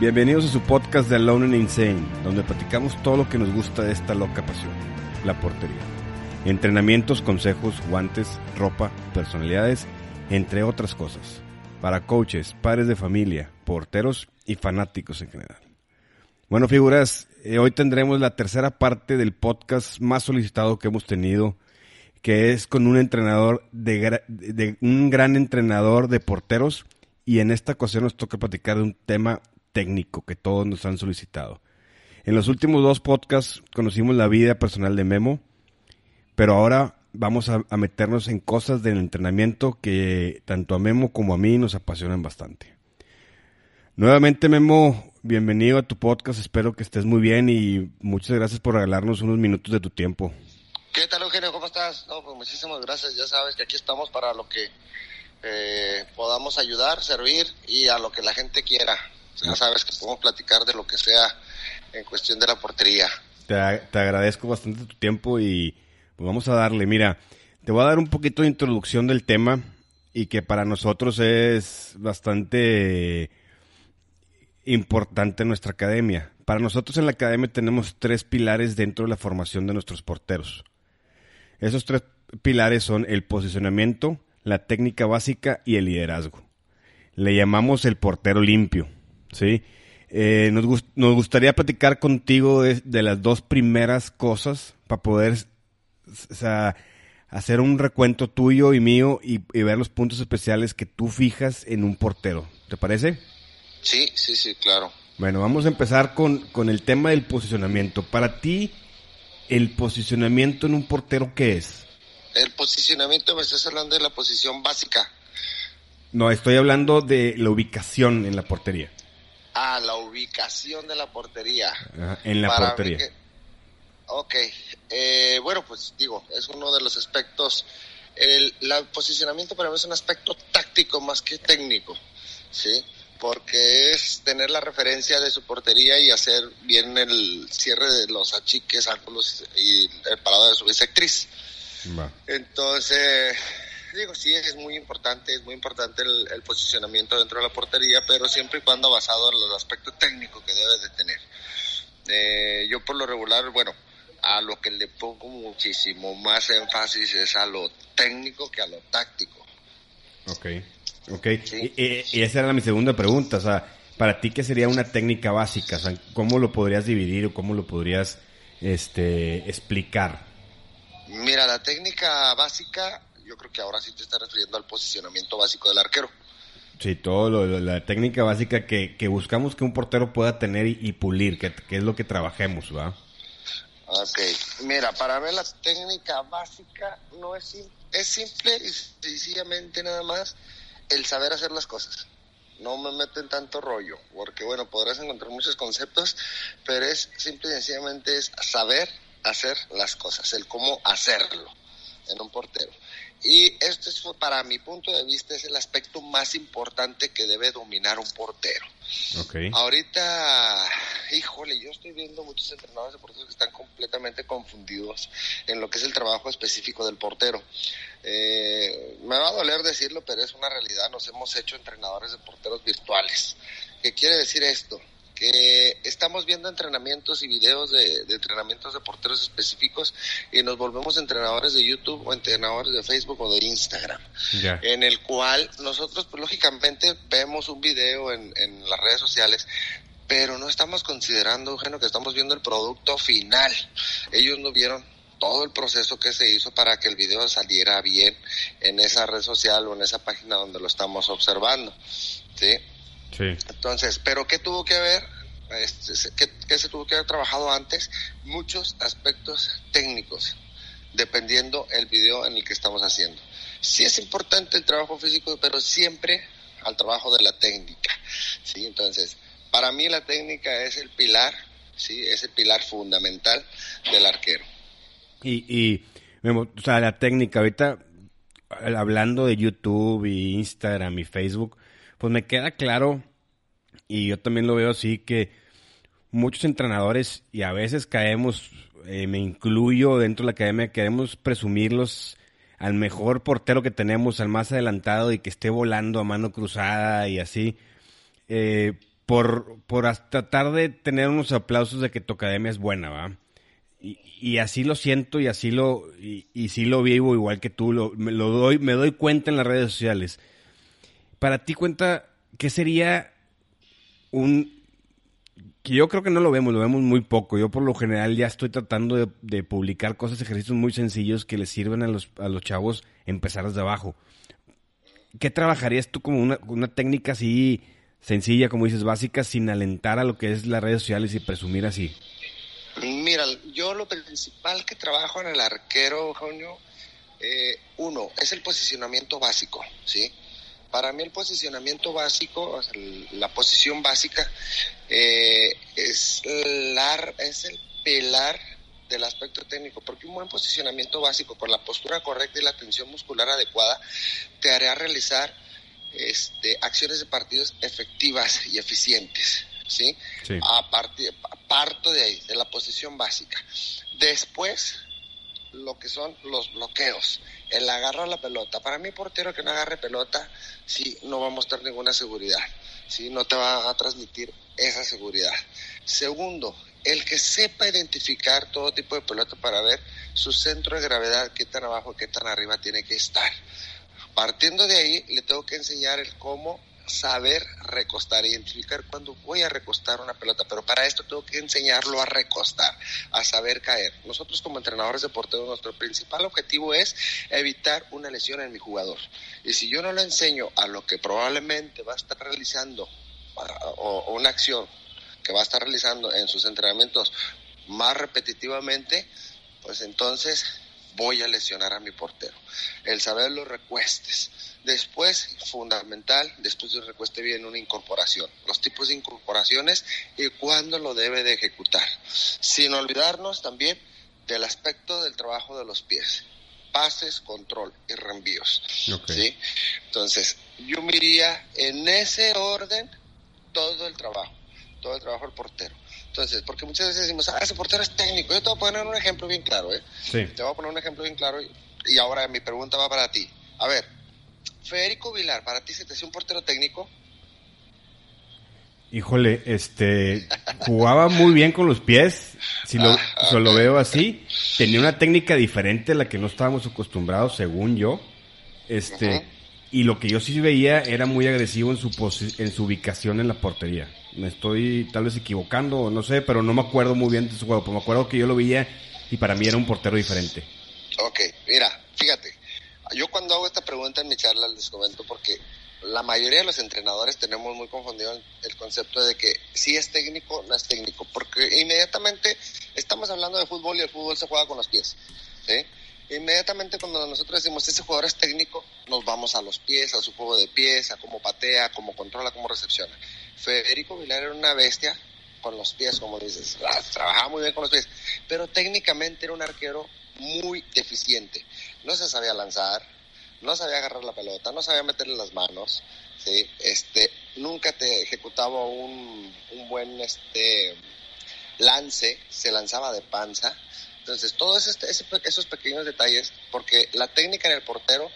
Bienvenidos a su podcast de Alone and Insane, donde platicamos todo lo que nos gusta de esta loca pasión, la portería. Entrenamientos, consejos, guantes, ropa, personalidades, entre otras cosas. Para coaches, padres de familia, porteros y fanáticos en general. Bueno, figuras, eh, hoy tendremos la tercera parte del podcast más solicitado que hemos tenido, que es con un entrenador de, de un gran entrenador de porteros y en esta ocasión nos toca platicar de un tema técnico que todos nos han solicitado. En los últimos dos podcasts conocimos la vida personal de Memo, pero ahora vamos a, meternos en cosas del entrenamiento que tanto a Memo como a mí nos apasionan bastante. Nuevamente Memo, bienvenido a tu podcast, espero que estés muy bien y muchas gracias por regalarnos unos minutos de tu tiempo. ¿Qué tal Eugenio? ¿Cómo estás? No, pues muchísimas gracias, ya sabes que aquí estamos para lo que eh, podamos ayudar, servir y a lo que la gente quiera. Ya sabes que podemos platicar de lo que sea en cuestión de la portería. Te, agradezco bastante tu tiempo y pues vamos a darle. Mira, te voy a dar un poquito de introducción del tema y que para nosotros es bastante importante en nuestra academia. Para nosotros en la academia tenemos tres pilares dentro de la formación de nuestros porteros. Esos tres pilares son el posicionamiento, la técnica básica y el liderazgo. Le llamamos el portero limpio. Sí. Eh, nos, nos, gustaría platicar contigo de, las dos primeras cosas para poder hacer un recuento tuyo y mío y, ver los puntos especiales que tú fijas en un portero. ¿Te parece? Sí, sí, sí, claro. Bueno, vamos a empezar con, con el tema del posicionamiento. Para ti, el posicionamiento en un portero, ¿qué es? El posicionamiento, me estás hablando de la posición básica. No, estoy hablando de la ubicación en la portería. Ah, la ubicación de la portería. en la portería. ok, eh, bueno, pues digo, es uno de los aspectos. El posicionamiento para mí es un aspecto táctico más que técnico, ¿sí? Porque es tener la referencia de su portería y hacer bien el cierre de los achiques, ángulos y el parado de su bisectriz. Entonces, digo, sí, es muy importante, es muy importante el, posicionamiento dentro de la portería, pero siempre y cuando basado en el aspecto técnico que debes de tener. Eh, yo por lo regular, bueno, a lo que le pongo muchísimo más énfasis es a lo técnico que a lo táctico. Ok, ok. Y, esa era mi segunda pregunta, o sea, para ti, ¿qué sería una técnica básica? O sea, ¿Cómo lo podrías dividir o cómo lo podrías este, explicar? Mira, la técnica básica yo creo que ahora sí te está refiriendo al posicionamiento básico del arquero. Sí, todo lo, la técnica básica que, buscamos que un portero pueda tener y, pulir, que, es lo que trabajemos, ¿va? Ok, mira, para ver la técnica básica no es es simple y sencillamente nada más el saber hacer las cosas. No me meto en tanto rollo, porque bueno, podrás encontrar muchos conceptos, pero es simple y sencillamente es saber hacer las cosas, el cómo hacerlo en un portero. Y este es, para mi punto de vista, es el aspecto más importante que debe dominar un portero. Okay. Ahorita, híjole, yo estoy viendo muchos entrenadores de porteros que están completamente confundidos en lo que es el trabajo específico del portero. Eh, me va a doler decirlo, pero es una realidad. Nos hemos hecho entrenadores de porteros virtuales. ¿Qué quiere decir esto? Que estamos viendo entrenamientos y videos de, entrenamientos de porteros específicos y nos volvemos entrenadores de YouTube o entrenadores de Facebook o de Instagram, en el cual nosotros pues, lógicamente vemos un video en, en las redes sociales pero no estamos considerando, Eugenio, que estamos viendo el producto final. Ellos no vieron todo el proceso que se hizo para que el video saliera bien en esa red social o en esa página donde lo estamos observando. ¿sí? Sí. Entonces, pero ¿qué tuvo que haber? Este, ¿qué, se tuvo que haber trabajado antes? Muchos aspectos técnicos. dependiendo el video en el que estamos haciendo. Sí es importante el trabajo físico, pero siempre al trabajo de la técnica, ¿sí? Entonces, para mí la técnica es el pilar, ¿sí? Es el pilar fundamental del arquero. Y, y o sea, la técnica, ahorita hablando de YouTube y Instagram y Facebook, pues me queda claro, y yo también lo veo así, que muchos entrenadores, y a veces caemos, eh, me incluyo dentro de la academia, queremos presumirlos al mejor portero que tenemos, al más adelantado y que esté volando a mano cruzada y así, eh, por, por tratar de tener unos aplausos de que tu academia es buena, ¿va? Y, así lo siento y así lo, y, y sí lo vivo igual que tú, lo, me, lo doy, me doy cuenta en las redes sociales. Para ti cuenta, ¿qué sería un, que yo creo que no lo vemos, lo vemos muy poco. Yo por lo general ya estoy tratando de, publicar cosas, ejercicios muy sencillos que les sirven a los, a los chavos empezar desde abajo. ¿Qué trabajarías tú como una, una técnica así sencilla, como dices, básica, sin alentar a lo que es las redes sociales y presumir así? Mira, yo lo principal que trabajo en el arquero, Junio, eh, uno, es el posicionamiento básico, ¿sí? Para mí el posicionamiento básico, la posición básica, eh, es, la, es el pilar del aspecto técnico, porque un buen posicionamiento básico con la postura correcta y la tensión muscular adecuada te hará realizar este, acciones de partidos efectivas y eficientes. ¿sí? A partir, parto de ahí, de la posición básica. Después, lo que son los bloqueos, el agarrar la pelota. Para mí, portero que no agarre pelota, sí, no va a mostrar ninguna seguridad, sí, no te va a transmitir esa seguridad. Segundo, el que sepa identificar todo tipo de pelota para ver su centro de gravedad, qué tan abajo, qué tan arriba tiene que estar. Partiendo de ahí, le tengo que enseñar el cómo saber recostar, identificar cuándo voy a recostar una pelota, pero para esto tengo que enseñarlo a recostar, a saber caer. Nosotros como entrenadores de nuestro principal objetivo es evitar una lesión en mi jugador. Y si yo no le enseño a lo que probablemente va a estar realizando o, una acción que va a estar realizando en sus entrenamientos más repetitivamente, pues entonces voy a lesionar a mi portero. El saber los recuestes. Después, fundamental, después del recueste viene una incorporación. Los tipos de incorporaciones y cuándo lo debe de ejecutar. Sin olvidarnos también del aspecto del trabajo de los pies. Pases, control y reenvíos. ¿sí? Entonces, yo miraría en ese orden todo el trabajo, todo el trabajo del portero. Entonces, porque muchas veces decimos, ah, ese portero es técnico. Yo te voy a poner un ejemplo bien claro, ¿eh? Sí. Te voy a poner un ejemplo bien claro y, y ahora mi pregunta va para ti. A ver, Federico Vilar, ¿para ti se te hacía un portero técnico? Híjole, este, jugaba muy bien con los pies, si lo, ah, lo veo así. Tenía una técnica diferente a la que no estábamos acostumbrados, según yo. Este, y lo que yo sí veía era muy agresivo en su, en su ubicación en la portería me estoy tal vez equivocando, no sé, pero no me acuerdo muy bien de su juego. Pero me acuerdo que yo lo veía y para mí era un portero diferente. Ok, mira, fíjate, yo cuando hago esta pregunta en mi charla les comento porque la mayoría de los entrenadores tenemos muy confundido el concepto de que si es técnico, no es técnico, porque inmediatamente estamos hablando de fútbol y el fútbol se juega con los pies. Inmediatamente cuando nosotros decimos ese jugador es técnico, nos vamos a los pies, a su juego de pies, a cómo patea, cómo controla, cómo recepciona. Federico Vilar era una bestia con los pies, como dices, ah, trabajaba muy bien con los pies, pero técnicamente era un arquero muy deficiente. No se sabía lanzar, no sabía agarrar la pelota, no sabía meterle las manos, ¿sí? este, nunca te ejecutaba un, un buen este, lance, se lanzaba de panza. Entonces, todos esos pequeños detalles, porque la técnica en el portero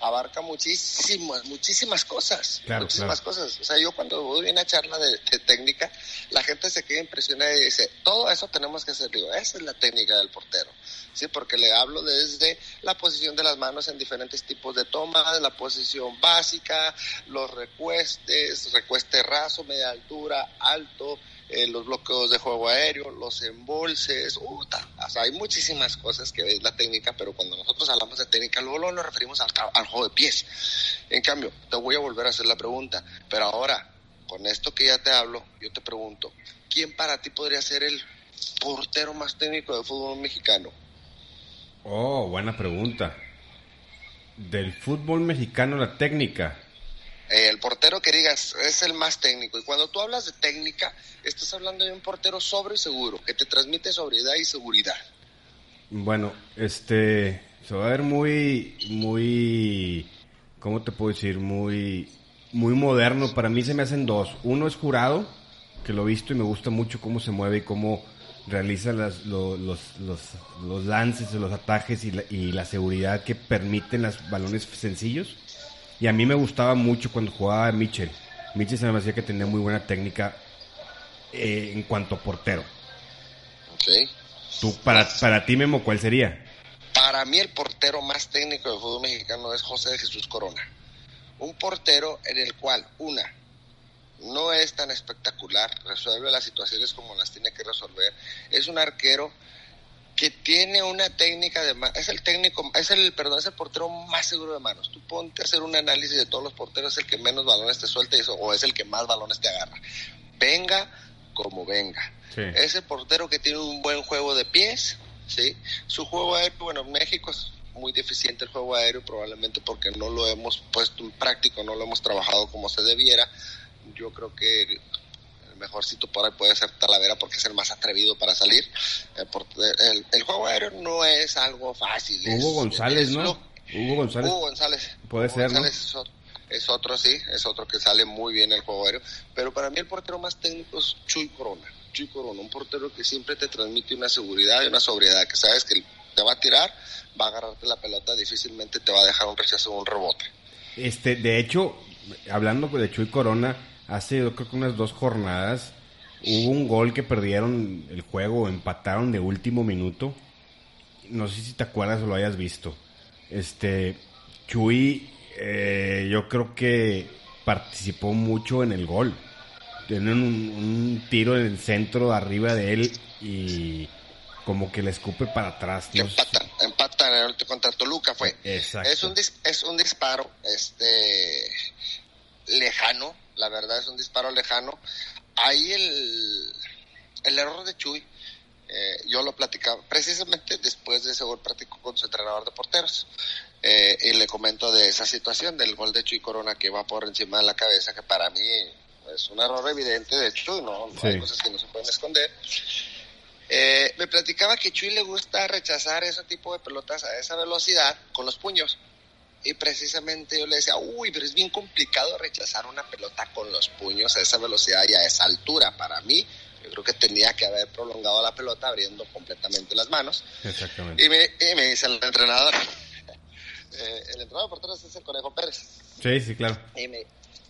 abarca muchísimas, muchísimas cosas. muchísimas cosas. O sea, yo cuando voy a una charla de, técnica, la gente se queda impresionada y dice, todo eso tenemos que hacer. Digo, esa es la técnica del portero. Sí, porque le hablo desde la posición de las manos en diferentes tipos de tomas, la posición básica, los recuestes, recueste raso, media altura, alto, eh, los bloqueos de juego aéreo, los embolses, uh, hay muchísimas cosas que es la técnica, pero cuando nosotros hablamos de técnica, luego, nos referimos al, al juego de pies. En cambio, te voy a volver a hacer la pregunta, pero ahora, con esto que ya te hablo, yo te pregunto, ¿quién para ti podría ser el portero más técnico del fútbol mexicano? Oh, buena pregunta. Del fútbol mexicano, la técnica. Eh, el portero que digas es el más técnico. Y cuando tú hablas de técnica, estás hablando de un portero sobre y seguro, que te transmite sobriedad y seguridad. Bueno, este se va a ver muy, muy, ¿cómo te puedo decir? Muy, muy moderno. Para mí se me hacen dos. Uno es jurado, que lo he visto y me gusta mucho cómo se mueve y cómo realiza las, los, los, los, lances, los atajes y la, y la seguridad que permiten los balones sencillos. Y a mí me gustaba mucho cuando jugaba Mitchell. Mitchell se me hacía que tenía muy buena técnica eh, en cuanto a portero. Ok. Tú, para, para ti, Memo, ¿cuál sería? Para mí el portero más técnico del fútbol mexicano es José de Jesús Corona. Un portero en el cual, una, no es tan espectacular, resuelve las situaciones como las tiene que resolver. Es un arquero que tiene una técnica de es el técnico, es el, perdón, es el portero más seguro de manos. Tú ponte a hacer un análisis de todos los porteros, es el que menos balones te suelta o es el que más balones te agarra. Venga como venga. Ese portero que tiene un buen juego de pies, ¿sí? Su juego aéreo, bueno, en México es muy deficiente el juego aéreo, probablemente porque no lo hemos puesto en práctico, no lo hemos trabajado como se debiera. Yo creo que mejorcito por ahí puede ser Talavera porque es el más atrevido para salir. Eh, el, juego aéreo no es algo fácil. Hugo González, ¿no? Hugo González. Hugo González. Puede ser, Es otro, sí, es otro que sale muy bien el juego aéreo. Pero para mí el portero más técnico es Chuy Corona. Chuy Corona, un portero que siempre te transmite una seguridad y una sobriedad, que sabes que te va a tirar, va a agarrarte la pelota, difícilmente te va a dejar un rechazo o un rebote. Este, de hecho, hablando de Chuy Corona, hace yo creo que unas dos jornadas hubo un gol que perdieron el juego, empataron de último minuto. No sé si te acuerdas o lo hayas visto. Este, Chuy, eh, yo creo que participó mucho en el gol. Tienen un, tiro en el centro arriba de él y como que le escupe para atrás. empatan, empatan el contra Toluca fue. Exacto. Es un, es un disparo este lejano, la verdad es un disparo lejano. Ahí el, el error de Chuy, eh, yo lo platicaba precisamente después de ese gol práctico con su entrenador de porteros. Eh, y le comento de esa situación del gol de Chuy Corona que va por encima de la cabeza, que para mí es un error evidente de Chuy, ¿no? Hay cosas que no se pueden esconder. Eh, me platicaba que Chuy le gusta rechazar ese tipo de pelotas a esa velocidad con los puños. Y precisamente yo le decía, uy, pero es bien complicado rechazar una pelota con los puños a esa velocidad y a esa altura. Para mí, yo creo que tenía que haber prolongado la pelota abriendo completamente las manos. Exactamente. Y me, y me dice el entrenador, eh, el entrenador por todos es el Conejo Pérez. Sí, sí, claro. Y me,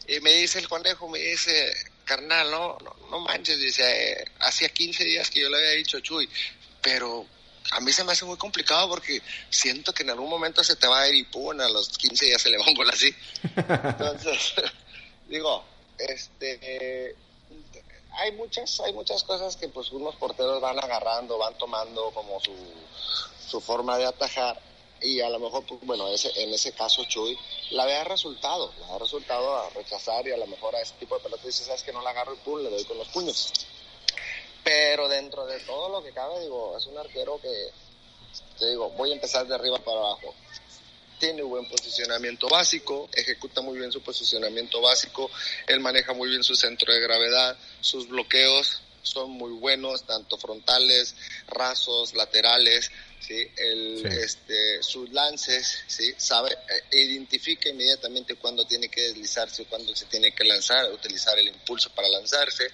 y me dice el Conejo, me dice, carnal, no, no, manches, dice, eh, hacía 15 días que yo le había dicho Chuy, pero a mí se me hace muy complicado porque siento que en algún momento se te va a ir y pum, a los 15 días se le va un gol así. Entonces, digo, este, hay muchas, hay muchas cosas que pues unos porteros van agarrando, van tomando como su, su forma de atajar y a lo mejor, pues, bueno, ese, en ese caso Chuy la vea resultado, la ha resultado a rechazar y a lo mejor a ese tipo de pelotas dice, sabes que no la agarro y pum, le doy con los puños. Pero dentro de todo lo que cabe, digo, es un arquero que, te digo, voy a empezar de arriba para abajo. Tiene buen posicionamiento básico, ejecuta muy bien su posicionamiento básico, él maneja muy bien su centro de gravedad, sus bloqueos son muy buenos, tanto frontales, rasos, laterales, ¿sí? El, Este, sus lances, ¿sí? Sabe, eh, identifica inmediatamente cuándo tiene que deslizarse, cuándo se tiene que lanzar, utilizar el impulso para lanzarse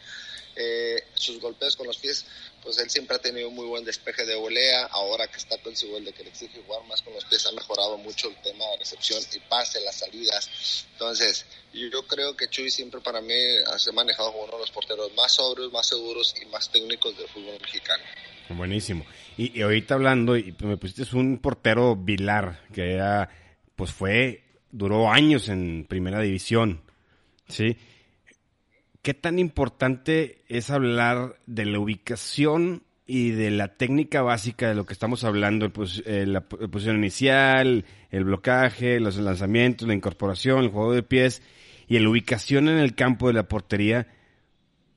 eh, sus golpes con los pies, pues él siempre ha tenido muy buen despeje de volea, ahora que está con de que le exige jugar más con los pies, ha mejorado mucho el tema de recepción y pase, las salidas. Entonces, yo creo que Chuy siempre para mí se ha manejado como uno de los porteros más sobrios, más seguros y más técnicos del fútbol mexicano. Buenísimo. Y, ahorita hablando, y me pusiste un portero Vilar, que era, pues fue, duró años en primera división, ¿sí? ¿Qué tan importante es hablar de la ubicación y de la técnica básica de lo que estamos hablando, pues, eh, la posición inicial, el blocaje, los lanzamientos, la incorporación, el juego de pies y la ubicación en el campo de la portería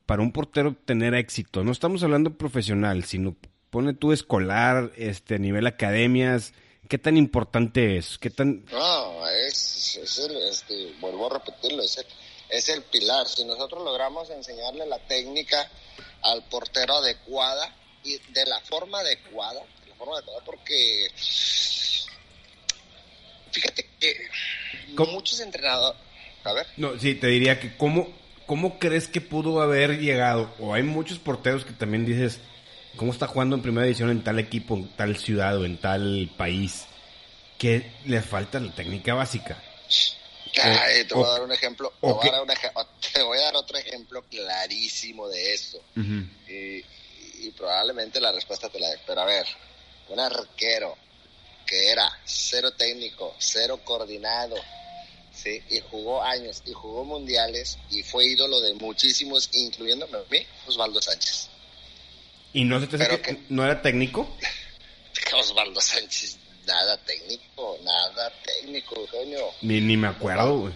para un portero tener éxito? No estamos hablando profesional, sino pone tú escolar, este, nivel academias, ¿qué tan importante es? ¿Qué tan...? No, es, es el, este, vuelvo a repetirlo, es el, es el pilar. Si nosotros logramos enseñarle la técnica al portero adecuada y de la forma adecuada, de la forma adecuada porque fíjate que ¿Cómo? muchos entrenadores, a ver, No, sí, te diría que cómo, cómo crees que pudo haber llegado, o hay muchos porteros que también dices, ¿cómo está jugando en primera división en tal equipo, en tal ciudad o en tal país? Que le falta la técnica básica. Ay, te voy o- a dar un ejemplo, te voy, a dar un ej- te voy a dar otro ejemplo clarísimo de eso. y, y probablemente la respuesta te la dé. Pero a ver, un arquero que era cero técnico, cero coordinado, ¿sí? y jugó años, y jugó mundiales, y fue ídolo de muchísimos, incluyéndome a mí, Osvaldo Sánchez. ¿Y no se te hace Pero que que- no era técnico? Osvaldo Sánchez, nada técnico, nada técnico, coño. Ni, ni me acuerdo, güey.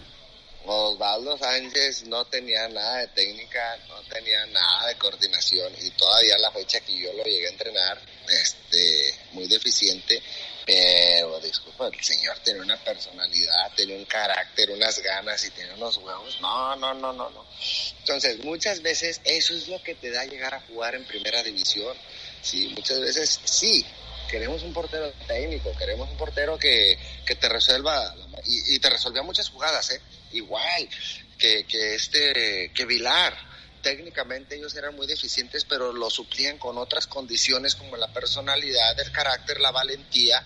Osvaldo Sánchez no tenía nada de técnica, no tenía nada de coordinación y todavía la fecha que yo lo llegué a entrenar, este, muy deficiente, pero disculpa, el señor tenía una personalidad, tenía un carácter, unas ganas y tenía unos huevos. No, no, no, no, no. Entonces, muchas veces eso es lo que te da llegar a jugar en primera división. Sí, muchas veces sí, queremos un portero técnico, queremos un portero que, que te resuelva, y, y te resolvía muchas jugadas, ¿eh? Igual que, que este, que Vilar. Técnicamente ellos eran muy deficientes, pero lo suplían con otras condiciones como la personalidad, el carácter, la valentía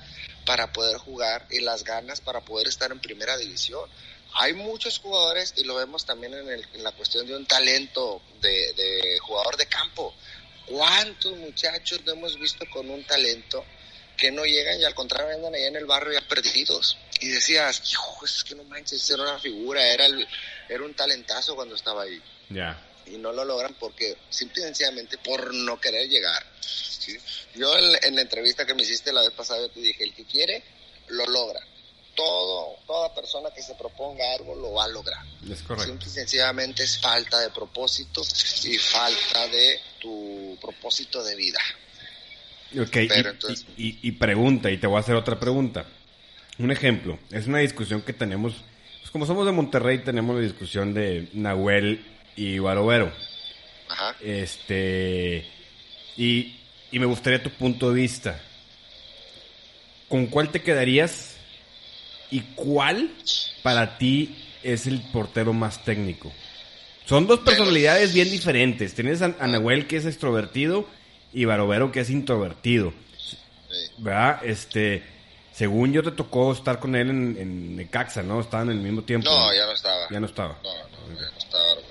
para poder jugar y las ganas para poder estar en primera división. Hay muchos jugadores y lo vemos también en, el- la cuestión de un talento de, de jugador de campo. ¿Cuántos muchachos no hemos visto con un talento que no llegan y al contrario andan allá en el barrio ya perdidos? Y decías, hijo, es que no manches, era una figura, era, el- era un talentazo cuando estaba ahí. Ya. Y no lo logran porque, simple y sencillamente, por no querer llegar. ¿sí? Yo en, en la entrevista que me hiciste la vez pasada, yo te dije, el que quiere, lo logra. Todo, toda persona que se proponga algo lo va a lograr. Es correcto. Simple y sencillamente es falta de propósito y falta de tu propósito de vida. Ok, y, Pero entonces- y- y- y pregunta, y te voy a hacer otra pregunta. Un ejemplo, es una discusión que tenemos, pues como somos de Monterrey, tenemos la discusión de Nahuel y Barovero. Ajá. Este, y, y me gustaría tu punto de vista. ¿Con cuál te quedarías y cuál para ti es el portero más técnico? Son dos personalidades bien diferentes. Tienes a, a Nahuel que es extrovertido y Barovero que es introvertido. ¿Verdad? Este, según yo te tocó estar con él en, en Necaxa, ¿no? Estaban en el mismo tiempo. No, ya no estaba. Ya no estaba. No, no, ya no estaba.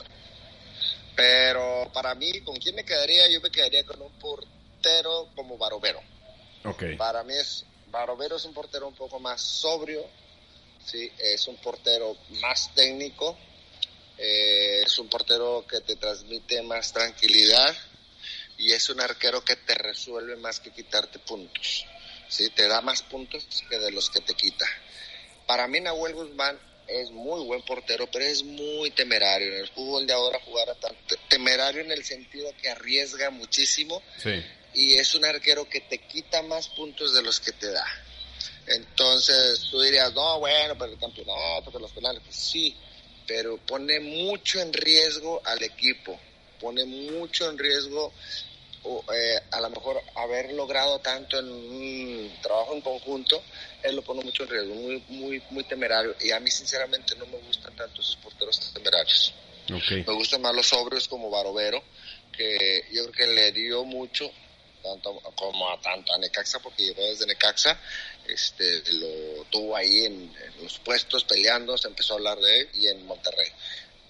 Pero para mí, ¿con quién me quedaría? Yo me quedaría con un portero como Barovero. Ok. Para mí es Barovero es un portero un poco más sobrio, sí, es un portero más técnico, eh, es un portero que te transmite más tranquilidad y es un arquero que te resuelve más que quitarte puntos, sí, te da más puntos que de los que te quita. Para mí Nahuel Guzmán es muy buen portero, pero es muy temerario. En el fútbol de ahora jugar a tan temerario en el sentido que arriesga muchísimo Sí. y es un arquero que te quita más puntos de los que te da. Entonces tú dirías, no, bueno, pero el campeonato, pero los penales, pues sí, pero pone mucho en riesgo al equipo, pone mucho en riesgo o, eh, a lo mejor haber logrado tanto en un trabajo en conjunto, él lo pone mucho en riesgo, muy, muy, muy temerario. Y a mí sinceramente no me gustan tanto esos porteros temerarios. Me gustan más los sobrios como Barovero, que yo creo que le dio mucho, tanto como a tanto a Necaxa, porque llegó desde Necaxa, este, lo tuvo ahí en, en los puestos peleando, se empezó a hablar de él, y en Monterrey.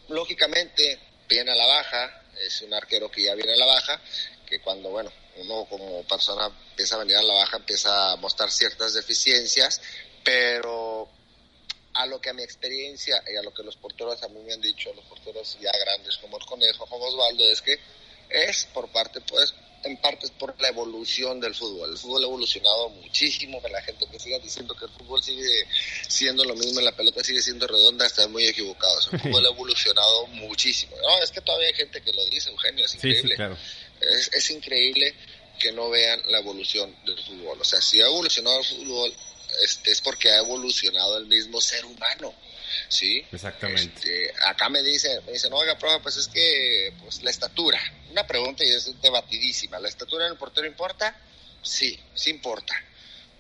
Lógicamente, viene a la baja, es un arquero que ya viene a la baja, que cuando, bueno, uno como persona empieza a venir a la baja, empieza a mostrar ciertas deficiencias, pero a lo que a mi experiencia y a lo que los porteros a mí me han dicho, los porteros ya grandes como el Conejo, como Osvaldo, es que es por parte, pues, en parte es por la evolución del fútbol. El fútbol ha evolucionado muchísimo, que la gente que siga diciendo que el fútbol sigue siendo lo mismo, la pelota sigue siendo redonda, están muy equivocados. El fútbol ha evolucionado muchísimo. No, es que todavía hay gente que lo dice, Eugenio, es increíble. sí, claro. Es, es increíble que no vean la evolución del fútbol. O sea, si ha evolucionado el fútbol, este, es porque ha evolucionado el mismo ser humano. ¿Sí? Exactamente. Este, acá me dice, me dice, no, oiga, profe, pues es que pues la estatura, una pregunta y es debatidísima, ¿la estatura en el portero importa? Sí, sí importa.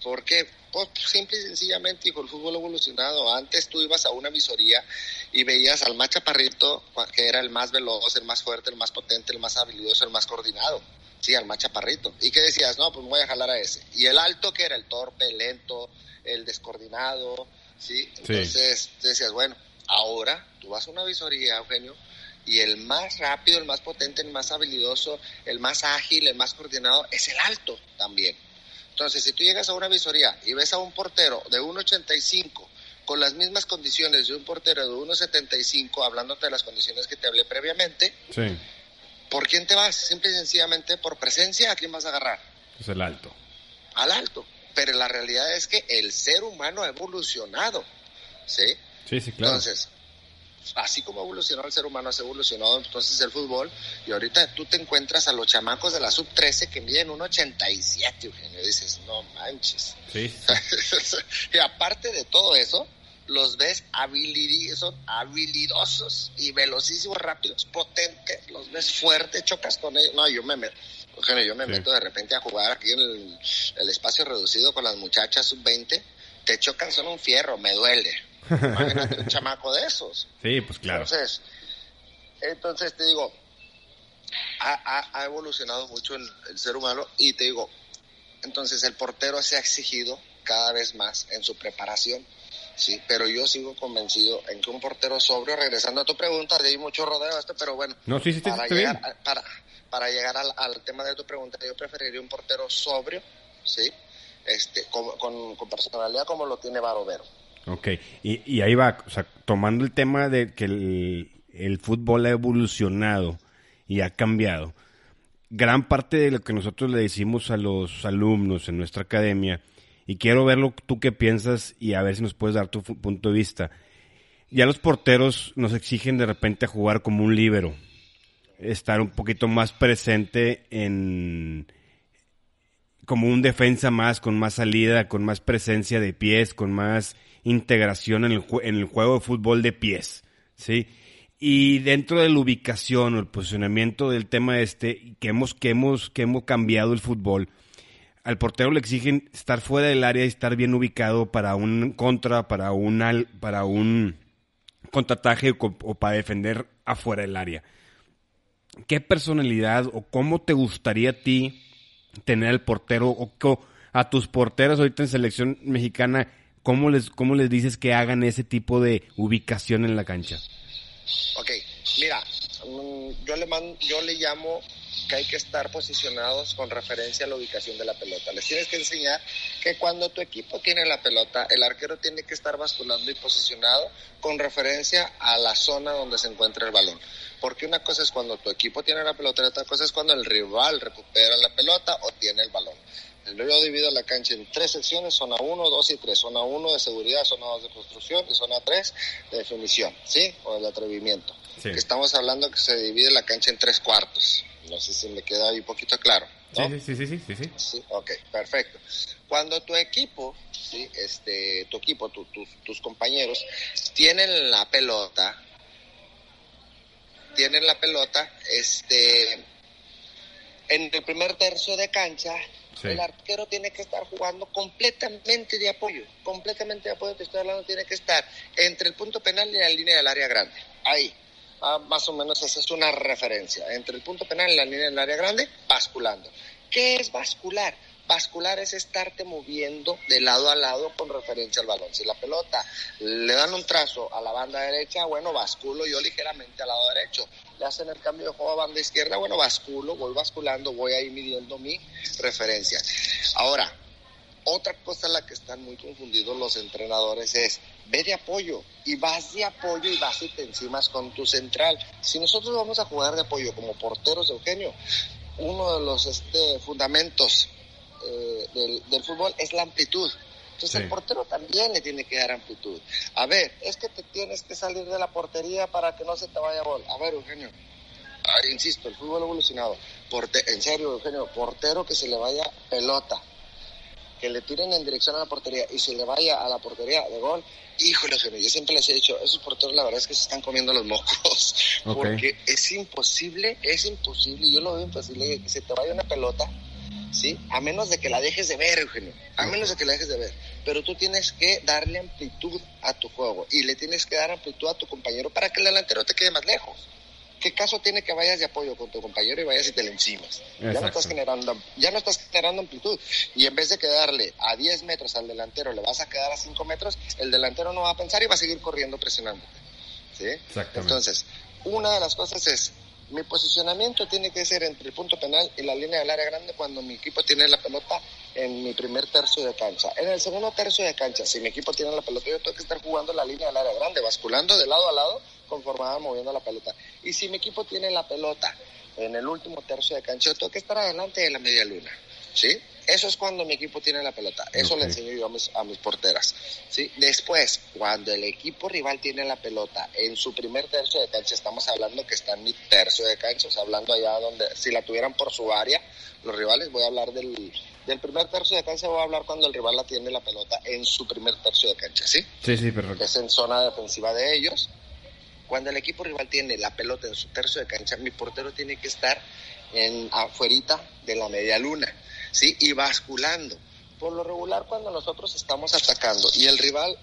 ¿Por qué? Pues simple y sencillamente, hijo, el fútbol ha evolucionado. Antes tú ibas a una visoría y veías al más chaparrito, que era el más veloz, el más fuerte, el más potente, el más habilidoso, el más coordinado. Sí, al más chaparrito. ¿Y qué decías? No, pues me voy a jalar a ese. Y el alto, que era el torpe, el lento, el descoordinado, ¿sí? Entonces decías, bueno, ahora tú vas a una visoría, Eugenio, y el más rápido, el más potente, el más habilidoso, el más ágil, el más coordinado es el alto también. Entonces, si tú llegas a una visoría y ves a un portero de 1,85 con las mismas condiciones de un portero de 1,75, hablándote de las condiciones que te hablé previamente, sí. ¿por quién te vas? Simple y sencillamente por presencia, ¿a quién vas a agarrar? Es el alto. Al alto. Pero la realidad es que el ser humano ha evolucionado, ¿sí? Sí, sí, claro. Entonces, así como evolucionó el ser humano, ha evolucionado entonces el fútbol. Y ahorita tú te encuentras a los chamacos de la sub-13 que miden 1,87, Eugenio. Y dices, no manches. Sí. y aparte de todo eso, los ves habilidosos, habilidosos y velocísimos, rápidos, potentes. Los ves fuertes, chocas con ellos. No, yo me meto. Eugenio, yo me meto de repente a jugar aquí en el, el espacio reducido con las muchachas sub-20. Te chocan, son un fierro, me duele Imagínate un chamaco de esos. Sí, pues claro. Entonces, entonces te digo, ha, ha, evolucionado mucho el, el, ser humano y te digo, entonces el portero se ha exigido cada vez más en su preparación, sí, pero yo sigo convencido en que un portero sobrio, regresando a tu pregunta, ahí mucho rodeo esto, pero bueno, no, sí, sí, para, llegar, a, para, para llegar al, tema de tu pregunta, yo preferiría un portero sobrio, sí, este, con, personalidad como lo tiene Barovero. Ok, y, ahí va, o sea, tomando el tema de que el, fútbol ha evolucionado y ha cambiado, gran parte de lo que nosotros le decimos a los alumnos en nuestra academia, y quiero verlo tú qué piensas y a ver si nos puedes dar tu punto de vista. Ya los porteros nos exigen de repente jugar como un líbero, estar un poquito más presente en, como un defensa más, con más salida, con más presencia de pies, con más integración en el, en el juego de fútbol de pies, ¿sí? Y dentro de la ubicación o el posicionamiento del tema este, que hemos, que hemos, que hemos cambiado el fútbol, al portero le exigen estar fuera del área y estar bien ubicado para un contra, para un, para un contraataje o, o para defender afuera del área. ¿Qué personalidad o cómo te gustaría a ti tener al portero o a tus porteros ahorita en selección mexicana? ¿Cómo les, ¿Cómo les dices que hagan ese tipo de ubicación en la cancha? Ok, mira, yo le, mando, yo le llamo que hay que estar posicionados con referencia a la ubicación de la pelota. Les tienes que enseñar que cuando tu equipo tiene la pelota, el arquero tiene que estar basculando y posicionado con referencia a la zona donde se encuentra el balón. Porque una cosa es cuando tu equipo tiene la pelota y otra cosa es cuando el rival recupera la pelota o tiene el balón. Yo divido la cancha en tres secciones, zona 1, 2 y 3. Zona 1 de seguridad, zona 2 de construcción y zona 3 de definición, ¿sí? O de atrevimiento. Sí. Que estamos hablando que se divide la cancha en tres cuartos. No sé si me queda ahí un poquito claro. ¿no? Sí, sí, sí, sí, sí, sí. Sí, ok, perfecto. Cuando tu equipo, ¿sí? este, tu equipo, tu, tu, tus compañeros, tienen la pelota, tienen la pelota, este, en el primer tercio de cancha, Sí. El arquero tiene que estar jugando completamente de apoyo, completamente de apoyo, te estoy hablando, tiene que estar entre el punto penal y la línea del área grande. Ahí, ah, más o menos esa es una referencia. Entre el punto penal y la línea del área grande, basculando. ¿Qué es bascular? Bascular es estarte moviendo de lado a lado con referencia al balón. Si la pelota le dan un trazo a la banda derecha, bueno, basculo yo ligeramente al lado derecho. Le hacen el cambio de juego a banda izquierda, bueno, basculo, voy basculando, voy ahí midiendo mi referencia. Ahora, otra cosa en la que están muy confundidos los entrenadores es, ve de apoyo y vas de apoyo y vas y te encimas con tu central. Si nosotros vamos a jugar de apoyo como porteros, Eugenio, uno de los este, fundamentos eh, del, del, fútbol es la amplitud. Entonces sí. el portero también le tiene que dar amplitud. A ver, es que te tienes que salir de la portería para que no se te vaya gol. A ver, Eugenio, a ver, insisto, el fútbol ha evolucionado. Porte en serio, Eugenio, portero que se le vaya pelota, que le tiren en dirección a la portería y se le vaya a la portería de gol, híjole, Eugenio, yo siempre les he dicho, esos porteros la verdad es que se están comiendo los mocos, porque es imposible, es imposible, yo lo veo imposible que se te vaya una pelota ¿sí? A menos de que la dejes de ver, Eugenio, a menos de que la dejes de ver. Pero tú tienes que darle amplitud a tu juego y le tienes que dar amplitud a tu compañero para que el delantero te quede más lejos. ¿Qué caso tiene que vayas de apoyo con tu compañero y vayas y te le encimas? Ya no, estás generando, ya no estás generando amplitud. Y en vez de quedarle a 10 metros al delantero, le vas a quedar a 5 metros, el delantero no va a pensar y va a seguir corriendo presionándote. ¿sí? Entonces, una de las cosas es mi posicionamiento tiene que ser entre el punto penal y la línea del área grande cuando mi equipo tiene la pelota en mi primer tercio de cancha. En el segundo tercio de cancha, si mi equipo tiene la pelota, yo tengo que estar jugando la línea del área grande, basculando de lado a lado conforme va moviendo la pelota. Y si mi equipo tiene la pelota en el último tercio de cancha, yo tengo que estar adelante de la media luna. ¿Sí? Eso es cuando mi equipo tiene la pelota. Eso le enseño yo a mis, a mis porteras. ¿sí? Después, cuando el equipo rival tiene la pelota en su primer tercio de cancha, estamos hablando que está en mi tercio de cancha, o sea, hablando allá donde, si la tuvieran por su área, los rivales, voy a hablar del, del primer tercio de cancha, voy a hablar cuando el rival la tiene la pelota en su primer tercio de cancha, ¿sí? Sí, sí, perfecto. Es en zona defensiva de ellos. Cuando el equipo rival tiene la pelota en su tercio de cancha, mi portero tiene que estar en afuerita de la media luna ¿sí? Y basculando. Por lo regular, cuando nosotros estamos atacando y el rival,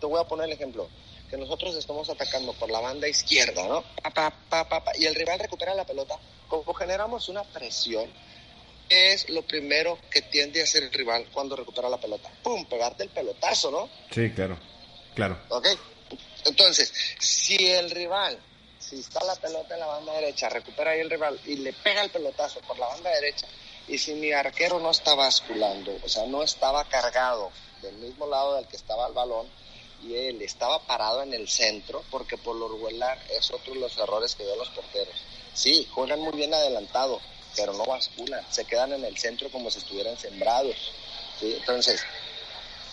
te voy a poner el ejemplo, que nosotros estamos atacando por la banda izquierda, ¿no? y el rival recupera la pelota, como generamos una presión, es lo primero que tiende a hacer el rival cuando recupera la pelota? ¡Pum! Pegarte el pelotazo, ¿no? Sí, claro, claro. Ok, entonces, si el rival, si está la pelota en la banda derecha, recupera ahí el rival y le pega el pelotazo por la banda derecha, y si mi arquero no está basculando, o sea, no estaba cargado del mismo lado del que estaba el balón, y él estaba parado en el centro, porque por lo regular es otro de los errores que ven los porteros. Sí, juegan muy bien adelantado, pero no basculan, se quedan en el centro como si estuvieran sembrados. ¿sí? Entonces,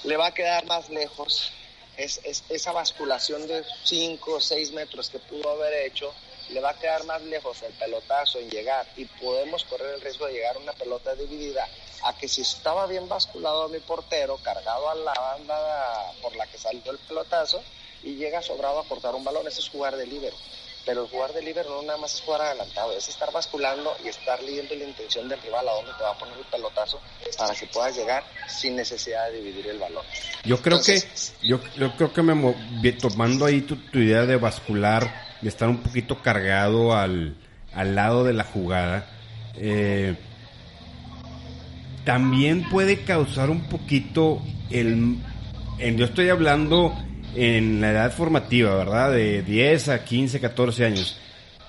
le va a quedar más lejos es, esa basculación de 5 o 6 metros que pudo haber hecho le va a quedar más lejos el pelotazo en llegar y podemos correr el riesgo de llegar a una pelota dividida a que si estaba bien basculado mi portero, cargado a la banda por la que salió el pelotazo y llega sobrado a cortar un balón, eso es jugar de líbero. Pero el jugar de líbero no nada más es jugar adelantado, es estar basculando y estar leyendo la intención del rival a dónde te va a poner el pelotazo para que puedas llegar sin necesidad de dividir el balón. Yo creo que yo, yo creo que me tomando ahí tu, tu idea de bascular de estar un poquito cargado al, al lado de la jugada, eh, también puede causar un poquito el... Yo estoy hablando en la edad formativa, ¿verdad? De 10 a 15, 14 años.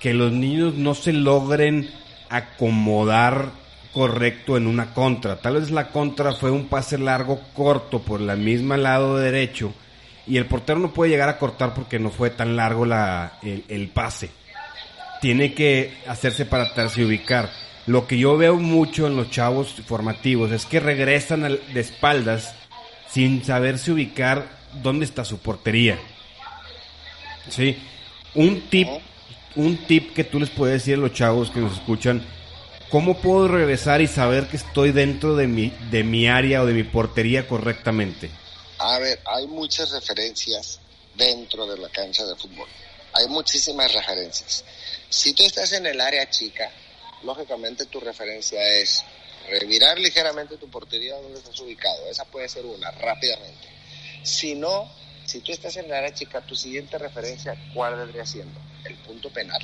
Que los niños no se logren acomodar correcto en una contra. Tal vez la contra fue un pase largo corto por la misma lado derecho y el portero no puede llegar a cortar porque no fue tan largo la, el, pase. Tiene que hacerse para atrás y ubicar. Lo que yo veo mucho en los chavos formativos es que regresan de espaldas sin saberse ubicar dónde está su portería. ¿Sí? Un tip, un tip que tú les puedes decir a los chavos que nos escuchan, ¿cómo puedo regresar y saber que estoy dentro de mi, de mi área o de mi portería correctamente? A ver, hay muchas referencias dentro de la cancha de fútbol. Hay muchísimas referencias. Si tú estás en el área chica, lógicamente tu referencia es revirar ligeramente tu portería donde estás ubicado. Esa puede ser una, rápidamente. Si no, si tú estás en el área chica, tu siguiente referencia, ¿cuál vendría siendo? El punto penal.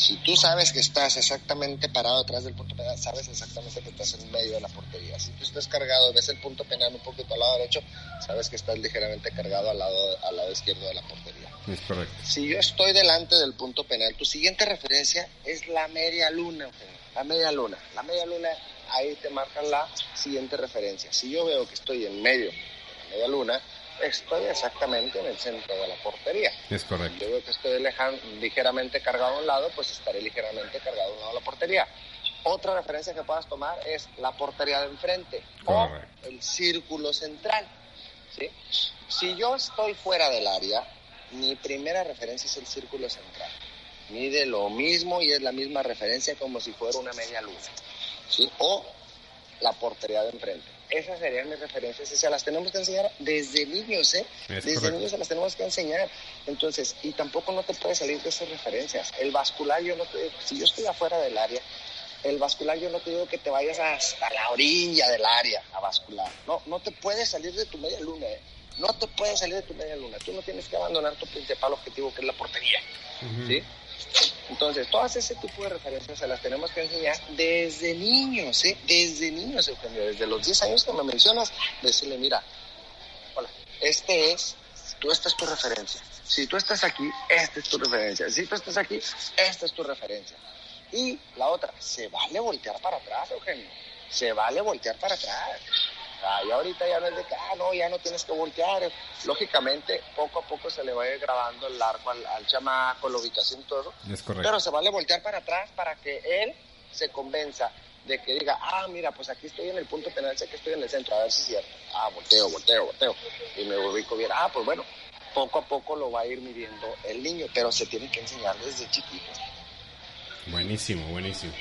Si tú sabes que estás exactamente parado detrás del punto penal, sabes exactamente que estás en medio de la portería. Si tú estás cargado, ves el punto penal un poquito al lado derecho, sabes que estás ligeramente cargado al lado, al lado izquierdo de la portería. Es correcto. Si yo estoy delante del punto penal, tu siguiente referencia es la media luna, La media luna. La media luna, ahí te marcan la siguiente referencia. Si yo veo que estoy en medio de la media luna, estoy exactamente en el centro de la portería. Es correcto. Yo veo que estoy ligeramente cargado a un lado, pues estaré ligeramente cargado a un lado de la portería. Otra referencia que puedas tomar es la portería de enfrente o el círculo central. ¿sí? Si yo estoy fuera del área, mi primera referencia es el círculo central. mide lo mismo y es la misma referencia como si fuera una media luna. ¿sí? O la portería de enfrente. Esas serían mis referencias y se las tenemos que enseñar desde niños, ¿eh? desde niños se las tenemos que enseñar. Entonces, y tampoco no te puedes salir de esas referencias. El vascular, yo no te, si yo estoy afuera del área, el vascular yo no te digo que te vayas hasta la orilla del área a vascular. No, no te puedes salir de tu media luna, ¿eh? No te puedes salir de tu media luna. Tú no tienes que abandonar tu principal objetivo, que es la portería. ¿Sí? Entonces, todas ese tipo de referencias se las tenemos que enseñar desde niños, ¿eh? Desde niños, Eugenio, desde los 10 años que me mencionas, decirle, mira, hola, este es, tú esta es tu referencia. Si tú estás aquí, esta es tu referencia. Si tú estás aquí, esta es tu referencia. Y la otra, se vale voltear para atrás, Eugenio. Se vale voltear para atrás. Ah, y ahorita ya no es de que, ah, no, ya no tienes que voltear. Lógicamente, poco a poco se le va a ir grabando el arco al, al chamaco, la ubicación y todo. Es correcto. Pero se vale voltear para atrás para que él se convenza de que diga, ah, mira, pues aquí estoy en el punto penal, sé que estoy en el centro, a ver si es cierto. Ah, volteo, volteo, volteo. Y me ubico bien. Ah, pues bueno, poco a poco lo va a ir midiendo el niño, pero se tiene que enseñar desde chiquito. Buenísimo, buenísimo.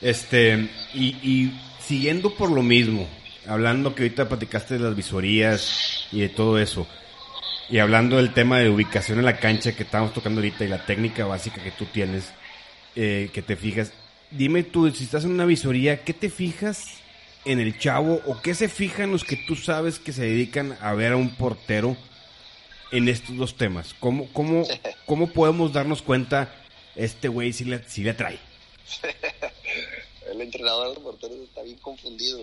Este, y, y siguiendo por lo mismo, hablando que ahorita platicaste de las visorías y de todo eso, y hablando del tema de ubicación en la cancha que estamos tocando ahorita y la técnica básica que tú tienes, eh, que te fijas, dime tú, si estás en una visoría, ¿qué te fijas en el chavo o qué se fijan los que tú sabes que se dedican a ver a un portero en estos dos temas? ¿Cómo, cómo, cómo podemos darnos cuenta este güey si le, si le trae? el entrenador de porteros está bien confundido.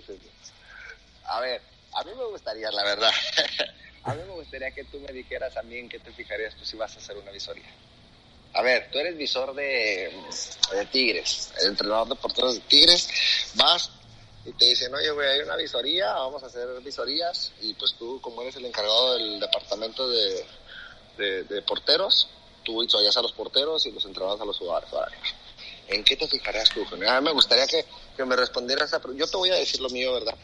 A ver, a mí me gustaría, la verdad, a mí me gustaría que tú me dijeras a mí qué te fijarías tú si vas a hacer una visoría. A ver, tú eres visor de, de Tigres, el entrenador de porteros de Tigres, vas y te dicen, oye, güey, hay una visoría, vamos a hacer visorías, y pues tú, como eres el encargado del departamento de, de, de porteros, tú visorías a los porteros y los entrenadores a los jugadores. ¿En qué te fijarías tú? A mí me gustaría que, que me respondieras a... Yo te voy a decir lo mío, ¿verdad?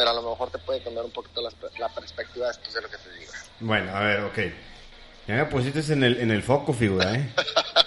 Pero a lo mejor te puede cambiar un poquito la, la perspectiva después de lo que te diga. Bueno, a ver, ok. Ya me pusiste en el, en el foco, figura, ¿eh?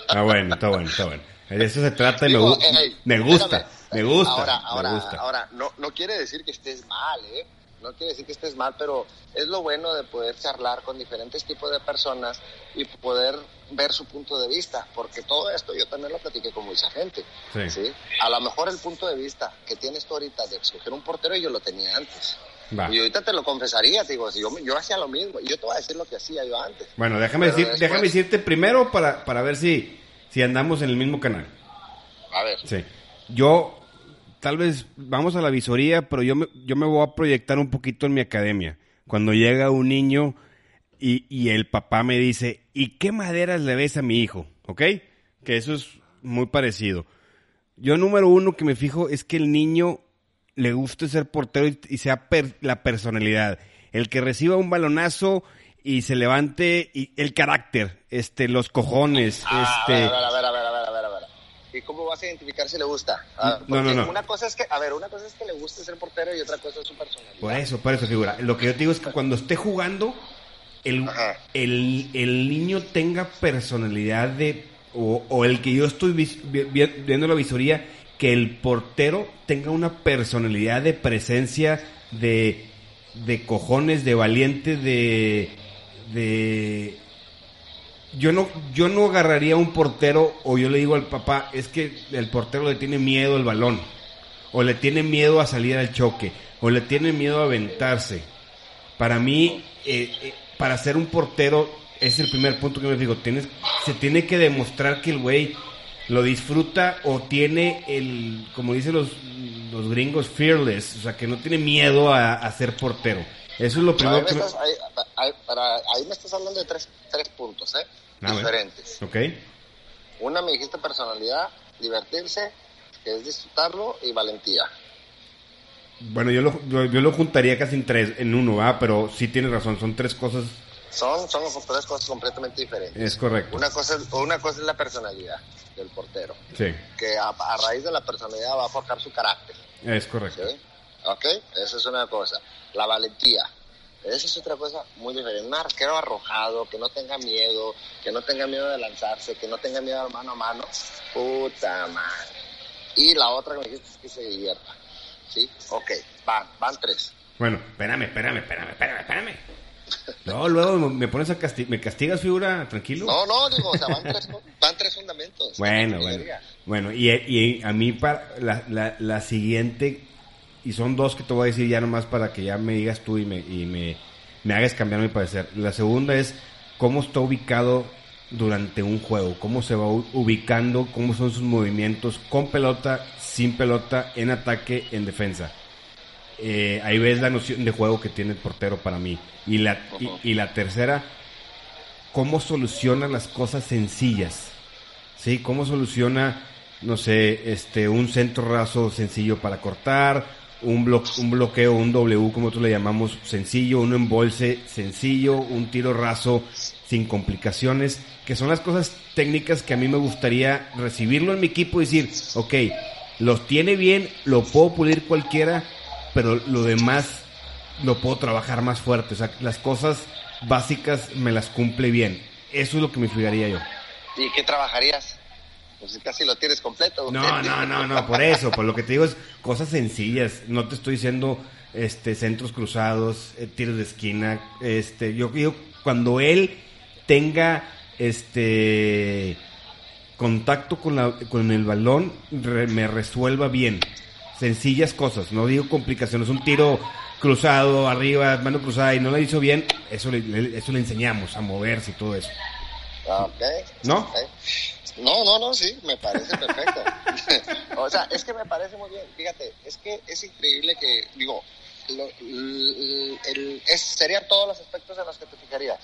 Ah, bueno, está bueno, está bueno. De eso se trata y me, gu- me gusta, espérame. me gusta, Ahora, ahora, me gusta. ahora, no, no quiere decir que estés mal, ¿eh? No quiere decir que estés mal, pero es lo bueno de poder charlar con diferentes tipos de personas y poder ver su punto de vista, porque todo esto yo también lo platiqué con mucha gente. Sí. ¿sí? A lo mejor el punto de vista que tienes tú ahorita de escoger un portero yo lo tenía antes. Va. Y ahorita te lo confesaría, te digo, si yo, yo hacía lo mismo, y yo te voy a decir lo que hacía yo antes. Bueno, déjame, decir, después- déjame decirte primero para, para ver si, si andamos en el mismo canal. A ver, Sí. Yo, tal vez, vamos a la visoría, pero yo me, yo me voy a proyectar un poquito en mi academia. Cuando llega un niño y, y el papá me dice, ¿y qué maderas le ves a mi hijo? ¿Ok? Que eso es muy parecido. Yo, número uno que me fijo es que el niño le guste ser portero y, y sea per- la personalidad. El que reciba un balonazo y se levante, y el carácter, este, los cojones, Ah, este... A ver, a ver, a ver, a ver, a ver, a ver. ¿Y cómo vas a identificar si le gusta? Ah, No, no, no. Una cosa es que, a ver, una cosa es que le guste ser portero y otra cosa es su personalidad. Por eso, por eso figura. Lo que yo te digo es que cuando esté jugando, el, el, el niño tenga personalidad de, o, o el que yo estoy vis- vi- vi- viendo la visoría, que el portero tenga una personalidad de presencia, de, de cojones, de valiente, de, de, yo no, yo no agarraría a un portero o yo le digo al papá, es que el portero le tiene miedo al balón, o le tiene miedo a salir al choque, o le tiene miedo a aventarse. Para mí, eh, eh, para ser un portero, es el primer punto que me digo, tienes, se tiene que demostrar que el güey lo disfruta o tiene el, como dicen los, los gringos, fearless, o sea, que no tiene miedo a, a ser portero. Eso es lo primero me, que me... estás, ahí, ahí- para- ahí me estás hablando de tres, tres puntos, ¿eh? Ah, bueno. Diferentes. Ok. Una me dijiste personalidad, divertirse, que es disfrutarlo, y valentía. Bueno, yo lo, yo, yo lo juntaría casi en tres, en uno, ¿va? Pero sí tienes razón, son tres cosas, Son, son tres cosas completamente diferentes. es correcto. Una cosa, es, una cosa es la personalidad del portero, Sí, que a, a raíz de la personalidad va a forjar su carácter. es correcto. ¿sí? ¿Ok? Esa es una cosa. La valentía. Esa es otra cosa muy diferente. Un arquero arrojado, que no tenga miedo, que no tenga miedo de lanzarse, que no tenga miedo de mano a mano. Puta madre. Y la otra que me dijiste es que se divierta. ¿Sí? Ok, van, van tres. Bueno, espérame, espérame, espérame, espérame, espérame. No, luego me pones a castigar, ¿me castigas, figura? Tranquilo. No, no, digo, o sea, van tres, van tres fundamentos. Bueno, bueno. Bueno, y, y, a mí para la, la, la siguiente y son dos que te voy a decir ya nomás para que ya me digas tú y me, y me, me hagas cambiar mi parecer. La segunda es cómo está ubicado durante un juego, cómo se va ubicando, cómo son sus movimientos con pelota, sin pelota, en ataque, en defensa. Eh, ahí ves la noción de juego que tiene el portero para mí. Y la, y, la tercera, cómo soluciona las cosas sencillas. ¿Sí? Cómo soluciona, no sé, este, un centro raso sencillo para cortar, un, un bloqueo, un W, como tú le llamamos, sencillo, un embolse sencillo, un tiro raso sin complicaciones, que son las cosas técnicas que a mí me gustaría recibirlo en mi equipo y decir, ok, los tiene bien, lo puedo pulir cualquiera, pero lo demás lo puedo trabajar más fuerte. O sea, las cosas básicas me las cumple bien. Eso es lo que me fijaría yo. ¿Y qué trabajarías? Pues casi lo tienes completo. No, no, no, no, por eso, por lo que te digo es cosas sencillas, no te estoy diciendo este centros cruzados, eh, tiros de esquina, este, yo digo cuando él tenga este contacto con la, con el balón me resuelva bien. Sencillas cosas, no digo complicaciones, un tiro cruzado arriba, mano cruzada y no lo hizo bien, eso le, eso le enseñamos a moverse y todo eso. Okay. ¿No? No, no, no, sí, me parece perfecto. o sea, es que me parece muy bien. Fíjate, es que es increíble que, digo, el, serían todos los aspectos en los que te fijarías.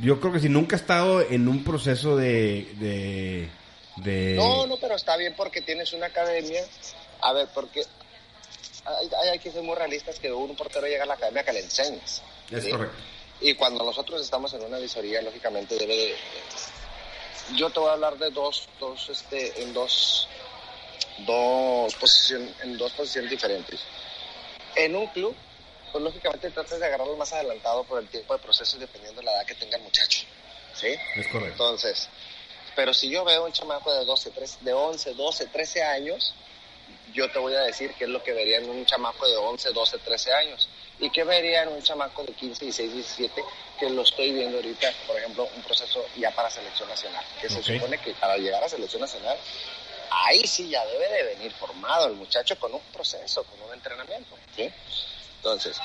Yo creo que si nunca he estado en un proceso de, de, No, no, pero está bien porque tienes una academia. A ver, porque hay, hay que ser muy realistas que un portero llega a la academia que le enseñes. Es correcto. Y cuando nosotros estamos en una visoría, lógicamente debe de, yo te voy a hablar de dos, dos, este, en dos, dos posiciones, en dos posiciones diferentes. En un club, pues lógicamente tratas de agarrarlo más adelantado por el tiempo de proceso dependiendo de la edad que tenga el muchacho. ¿Sí? Es correcto. Entonces, pero si yo veo un chamaco de 12, 13, de 11, 12, 13 años, yo te voy a decir qué es lo que vería en un chamaco de 11, 12, 13 años. ¿Y qué vería en un chamaco de 15, 16, 17 que lo estoy viendo ahorita, por ejemplo, un proceso ya para selección nacional? Que se supone que para llegar a selección nacional, ahí sí ya debe de venir formado el muchacho con un proceso, con un entrenamiento. ¿sí? Entonces,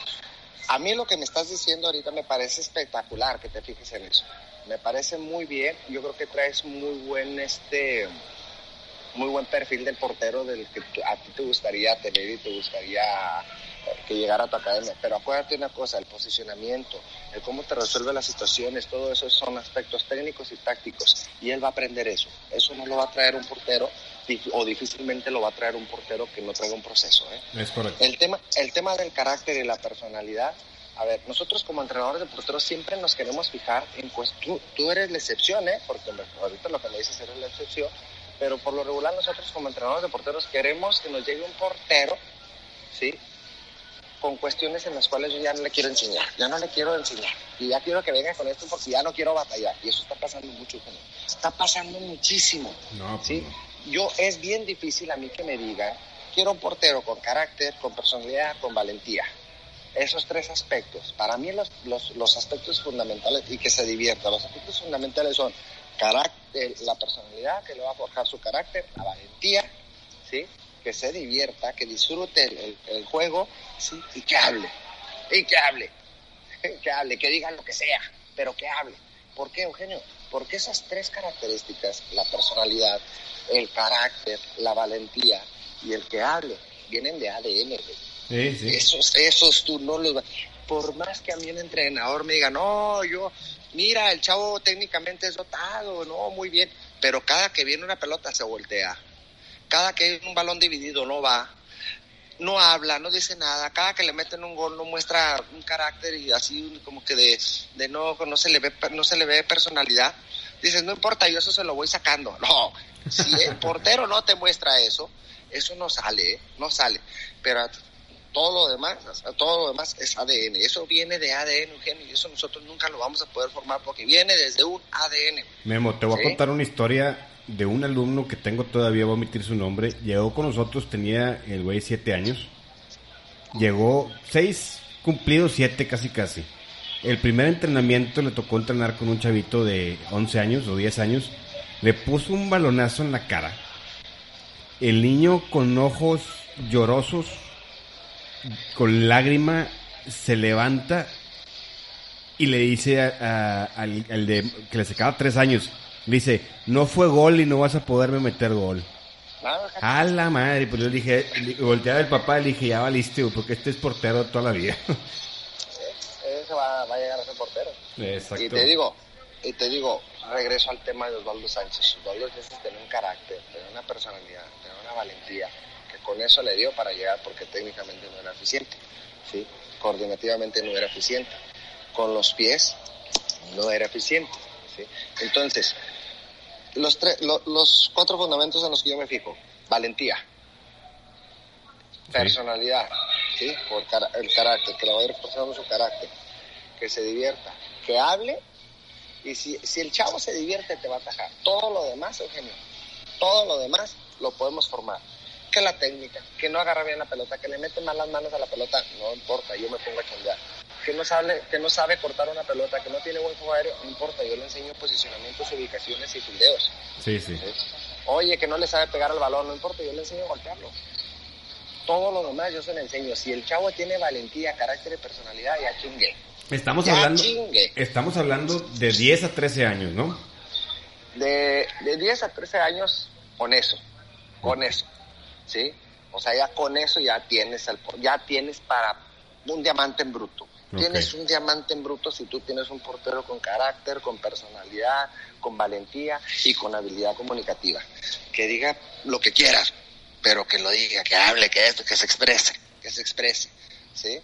a mí lo que me estás diciendo ahorita me parece espectacular que te fijes en eso. Me parece muy bien. Yo creo que traes muy buen este muy buen perfil del portero del que a ti te gustaría tener y te gustaría que llegara a tu academia. Pero acuérdate una cosa, el posicionamiento, el cómo te resuelve las situaciones, todo eso son aspectos técnicos y tácticos. Y él va a aprender eso. Eso no lo va a traer un portero o difícilmente lo va a traer un portero que no traiga un proceso. ¿eh? Es correcto. El tema, el tema del carácter y la personalidad, a ver, nosotros como entrenadores de porteros siempre nos queremos fijar en, pues tú, tú eres la excepción, ¿eh? porque ahorita lo que me dices eres la excepción, pero por lo regular nosotros como entrenadores de porteros queremos que nos llegue un portero, ¿sí? Con cuestiones en las cuales yo ya no le quiero enseñar, ya no le quiero enseñar, y ya quiero que venga con esto porque ya no quiero batallar, y eso está pasando mucho, está pasando muchísimo, no, pues ¿sí? Yo, es bien difícil a mí que me digan, quiero un portero con carácter, con personalidad, con valentía, esos tres aspectos. Para mí los, los, los, aspectos fundamentales y que se divierta. Los aspectos fundamentales son carácter, la personalidad que le va a forjar su carácter, la valentía, ¿sí? Que se divierta, que disfrute el, el, juego ¿sí? y que hable, y que hable, que hable, que diga lo que sea, pero que hable. ¿Por qué, Eugenio? Porque esas tres características, la personalidad, el carácter, la valentía y el que hable, vienen de ADN. Sí, sí. Esos, esos tú no los... Por más que a mí un entrenador me diga, no, yo mira, el chavo técnicamente es dotado, no, muy bien, pero cada que viene una pelota se voltea, cada que un balón dividido no va, no habla, no dice nada, cada que le meten un gol no muestra un carácter y así como que de, de no, no se le ve, no se le ve personalidad. Dices, no importa, yo eso se lo voy sacando. No, si el portero no te muestra eso, eso no sale, ¿eh? no sale. Pero Todo lo demás, todo lo demás es ADN. Eso viene de ADN, Eugenio, y eso nosotros nunca lo vamos a poder formar porque viene desde un ADN. Memo, te voy a contar una historia de un alumno que tengo todavía, voy a omitir su nombre. Llegó con nosotros, tenía el güey siete años. Llegó seis cumplidos, siete casi casi. El primer entrenamiento le tocó entrenar con un chavito de 11 años o 10 años. Le puso un balonazo en la cara. El niño con ojos llorosos, con lágrima, se levanta y le dice al, de que le sacaba tres años, le dice, no fue gol y no vas a poderme meter gol. A la madre, pues yo dije, volteaba el papá y le dije, ya valiste, porque este es portero toda la vida. Ese va, va, a llegar a ser portero. Exacto. Y te digo, y te digo, regreso al tema de Osvaldo Sánchez. Osvaldo Sánchez tiene un carácter, tiene una personalidad, tiene una valentía, que con eso le dio para llegar porque técnicamente no era eficiente, ¿sí? Coordinativamente no era eficiente. Con los pies no era eficiente, ¿sí? Entonces, los, los cuatro fundamentos en los que yo me fijo. Valentía, personalidad, ¿sí? Por el carácter, que la vaya reforzando su carácter, que se divierta, que hable y si, si el chavo se divierte te va a atajar. Todo lo demás, Eugenio, todo lo demás lo podemos formar. Que la técnica, que no agarra bien la pelota, que le mete mal las manos a la pelota, no importa, yo me pongo a chambear que no sabe, que no sabe cortar una pelota, que no tiene buen juego aéreo, no importa, yo le enseño posicionamientos, ubicaciones y fildeos. Sí, sí, Oye, que no le sabe pegar al balón, no importa, yo le enseño a golpearlo. Todo lo demás yo se le enseño. Si el chavo tiene valentía, carácter y personalidad, ya chingue. Estamos hablando Estamos hablando de 10 a 13 años, ¿no? De, de 10 a 13 años con eso, con eso. ¿Sí? O sea, ya con eso ya tienes el, ya tienes para un diamante en bruto. Tienes un diamante en bruto si tú tienes un portero con carácter, con personalidad, con valentía y con habilidad comunicativa. Que diga lo que quieras, pero que lo diga, que hable, que esto, que se exprese, que se exprese. ¿Sí?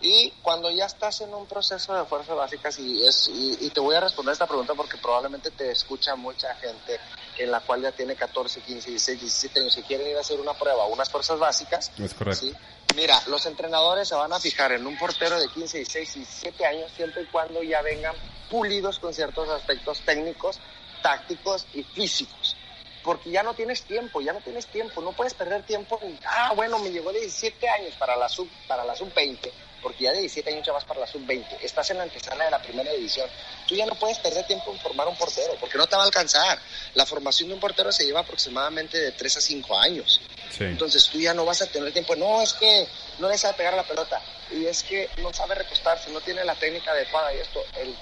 Y cuando ya estás en un proceso de fuerzas básicas, y, es, y, te voy a responder esta pregunta porque probablemente te escucha mucha gente en la cual ya tiene 14, 15, 16, 17 años y quieren ir a hacer una prueba, unas fuerzas básicas. Es correcto. Mira, los entrenadores se van a fijar en un portero de 15, 16, 17 años siempre y cuando ya vengan pulidos con ciertos aspectos técnicos, tácticos y físicos porque ya no tienes tiempo, ya no tienes tiempo, no puedes perder tiempo. ah, bueno, me llegó de 17 años para la sub para la sub 20 porque ya de 17 años ya vas para la sub-20, estás en la antesala de la primera división, tú ya no puedes perder tiempo en formar un portero, porque no te va a alcanzar. La formación de un portero se lleva aproximadamente de 3 a 5 años. Entonces tú ya no vas a tener tiempo, no, es que no le sabe pegar la pelota, y es que no sabe recostarse, no tiene la técnica adecuada, y esto, el,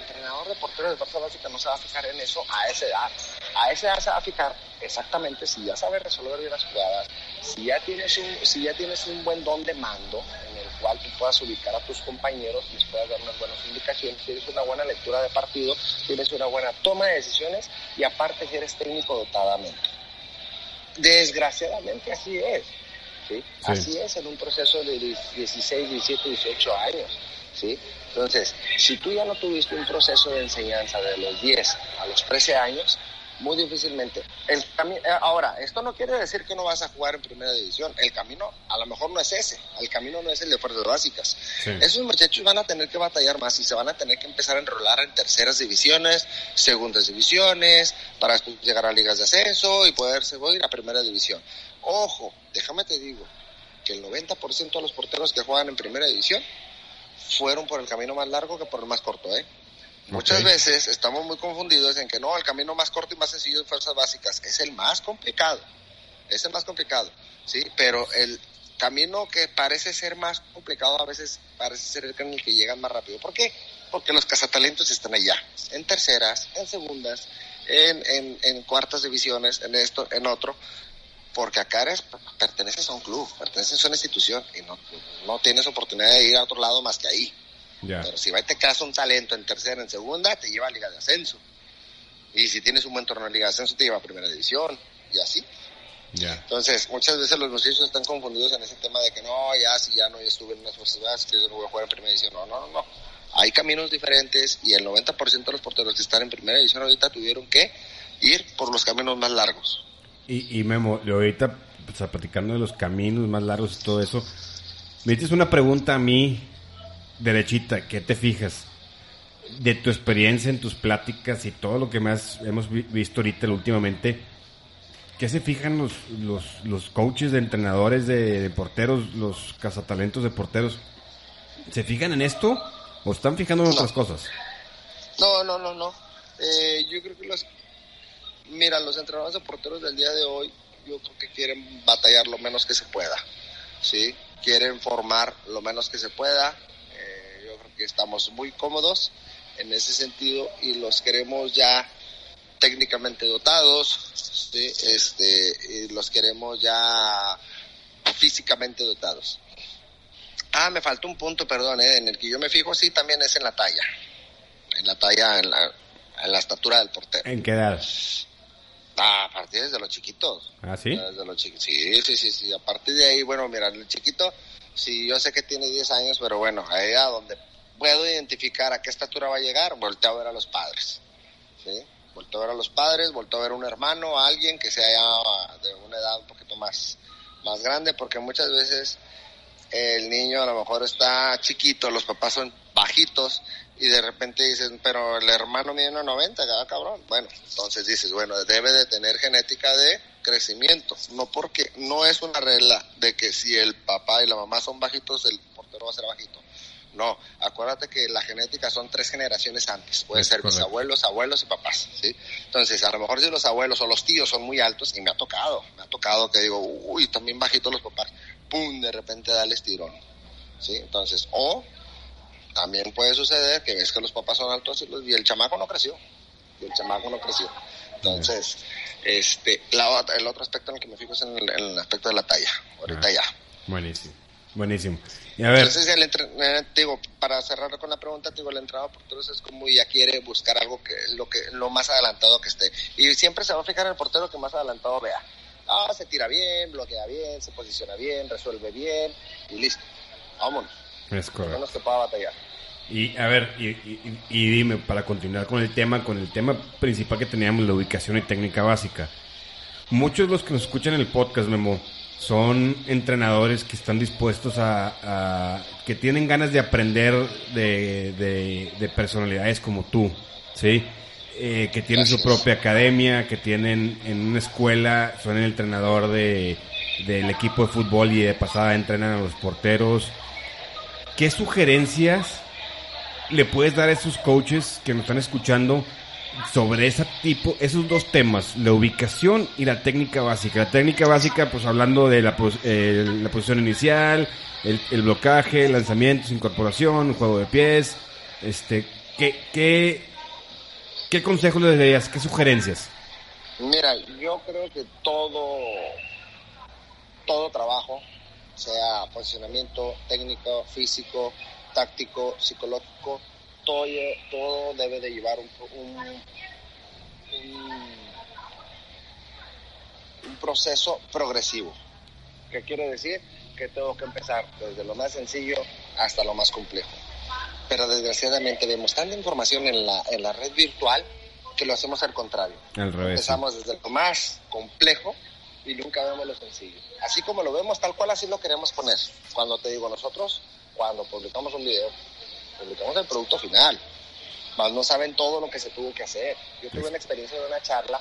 entrenador de porteros de fuerza básica no se va a fijar en eso a esa edad. A esa edad se va a fijar exactamente si ya sabe resolver bien las jugadas, si ya tienes un, si ya tienes un buen don de mando, cual tú puedas ubicar a tus compañeros, les puedas dar unas buenas indicaciones, tienes una buena lectura de partido, tienes una buena toma de decisiones y aparte si eres técnico dotadamente. Desgraciadamente así es. ¿sí? Así es en un proceso de 16, 17, 18 años. ¿sí? Entonces, si tú ya no tuviste un proceso de enseñanza de los 10 a los 13 años, muy difícilmente. El eh, ahora, esto no quiere decir que no vas a jugar en primera división. El camino a lo mejor no es ese. El camino no es el de fuerzas básicas. Esos muchachos van a tener que batallar más y se van a tener que empezar a enrolar en terceras divisiones, segundas divisiones, para llegar a ligas de ascenso y poderse ir a primera división. Ojo, déjame te digo que el 90% de los porteros que juegan en primera división fueron por el camino más largo que por el más corto, ¿eh? Muchas veces estamos muy confundidos en que no, el camino más corto y más sencillo de fuerzas básicas es el más complicado, es el más complicado, ¿sí? Pero el camino que parece ser más complicado a veces parece ser el camino que llega más rápido. ¿Por qué? Porque los cazatalentos están allá, en terceras, en segundas, en, en, en cuartas divisiones, en esto, en otro, porque acá eres, perteneces a un club, perteneces a una institución y no, no tienes oportunidad de ir a otro lado más que ahí. Pero si va y te casa un talento en tercera, en segunda, te lleva a Liga de Ascenso. Y si tienes un buen torneo en Liga de Ascenso, te lleva a Primera División. Y así. Entonces, muchas veces los muchachos están confundidos en ese tema de que no, ya, si ya no, ya estuve en unas fuerzas que yo no voy a jugar en Primera División. No, no, no, no. Hay caminos diferentes y el 90% de los porteros que están en Primera División ahorita tuvieron que ir por los caminos más largos. Y, y Memo, ahorita, pues, platicando de los caminos más largos y todo eso, Me dices una pregunta a mí, derechita, ¿qué te fijas? De tu experiencia en tus pláticas y todo lo que has, hemos visto ahorita últimamente, ¿qué se fijan los, los, los coaches de entrenadores de, porteros, los cazatalentos de porteros? ¿Se fijan en esto o están fijando en otras cosas? No, no, no, no. Eh, yo creo que los... Mira, los entrenadores de porteros del día de hoy, yo creo que quieren batallar lo menos que se pueda, ¿sí? Quieren formar lo menos que se pueda. Estamos muy cómodos en ese sentido y los queremos ya técnicamente dotados, ¿sí? este, y los queremos ya físicamente dotados. Ah, me faltó un punto, perdón, ¿eh? en el que yo me fijo, sí, también es en la talla. En la talla, en la, en la estatura del portero. ¿En qué edad? Ah, a partir de los chiquitos. ¿Ah, sí? Desde los chiquitos. Sí, sí, sí, sí. A partir de ahí, bueno, mira, el chiquito, sí, yo sé que tiene 10 años, pero bueno, ahí a donde puedo identificar a qué estatura va a llegar, volteo a ver a los padres. ¿Sí? Volteo a ver a los padres, volteo a ver a un hermano, a alguien que sea de una edad un poquito más, más grande, porque muchas veces el niño a lo mejor está chiquito, los papás son bajitos y de repente dicen, pero el hermano mide 1,90, cada cabrón. Bueno, entonces dices, bueno, debe de tener genética de crecimiento, no porque no es una regla de que si el papá y la mamá son bajitos, el portero va a ser bajito. No, acuérdate que la genética son tres generaciones antes. Puede ser mis abuelos, abuelos y papás, ¿sí? Entonces, a lo mejor si los abuelos o los tíos son muy altos, y me ha tocado, me ha tocado que digo, uy, también bajitos los papás, pum, de repente dale estirón, ¿sí? Entonces, o también puede suceder que ves que los papás son altos y, el chamaco no creció, y el chamaco no creció. Entonces, este, la, el otro aspecto en el que me fijo es en el, aspecto de la talla, ahorita ya. Buenísimo, buenísimo. Y a ver. Entonces, el eh, digo, para cerrar con la pregunta, digo, el entrenador portero es como ya quiere buscar algo que lo que lo más adelantado que esté. Y siempre se va a fijar en el portero que más adelantado vea. Ah, se tira bien, bloquea bien, se posiciona bien, resuelve bien y listo. Vámonos. Es correcto. No pueda batallar. Y a ver, y, y, dime, para continuar con el tema, con el tema principal que teníamos, la ubicación y técnica básica. Muchos de los que nos escuchan en el podcast, Memo, son entrenadores que están dispuestos a, que tienen ganas de aprender de, de, personalidades como tú, ¿sí? Eh, que tienen su propia academia, que tienen en una escuela, son el entrenador de, del equipo de fútbol y de pasada entrenan a los porteros. ¿Qué sugerencias le puedes dar a esos coaches que nos están escuchando sobre ese tipo, esos dos temas, la ubicación y la técnica básica. La técnica básica, pues hablando de la, eh, la posición inicial, el, el, blocaje, lanzamientos, incorporación, juego de pies, este, ¿qué, qué, qué consejos le darías? ¿Qué sugerencias? Mira, yo creo que todo, todo trabajo, sea posicionamiento técnico, físico, táctico, psicológico, todo, todo debe de llevar un, un, un, proceso progresivo. ¿Qué quiere decir? Que tengo que empezar desde lo más sencillo hasta lo más complejo. Pero desgraciadamente vemos tanta información en la, en la red virtual que lo hacemos al contrario. Al revés. Empezamos desde lo más complejo y nunca vemos lo sencillo. Así como lo vemos tal cual, así lo queremos poner. Cuando te digo nosotros, cuando publicamos un video, publicamos el producto final. Más no saben todo lo que se tuvo que hacer. Yo tuve una experiencia de una charla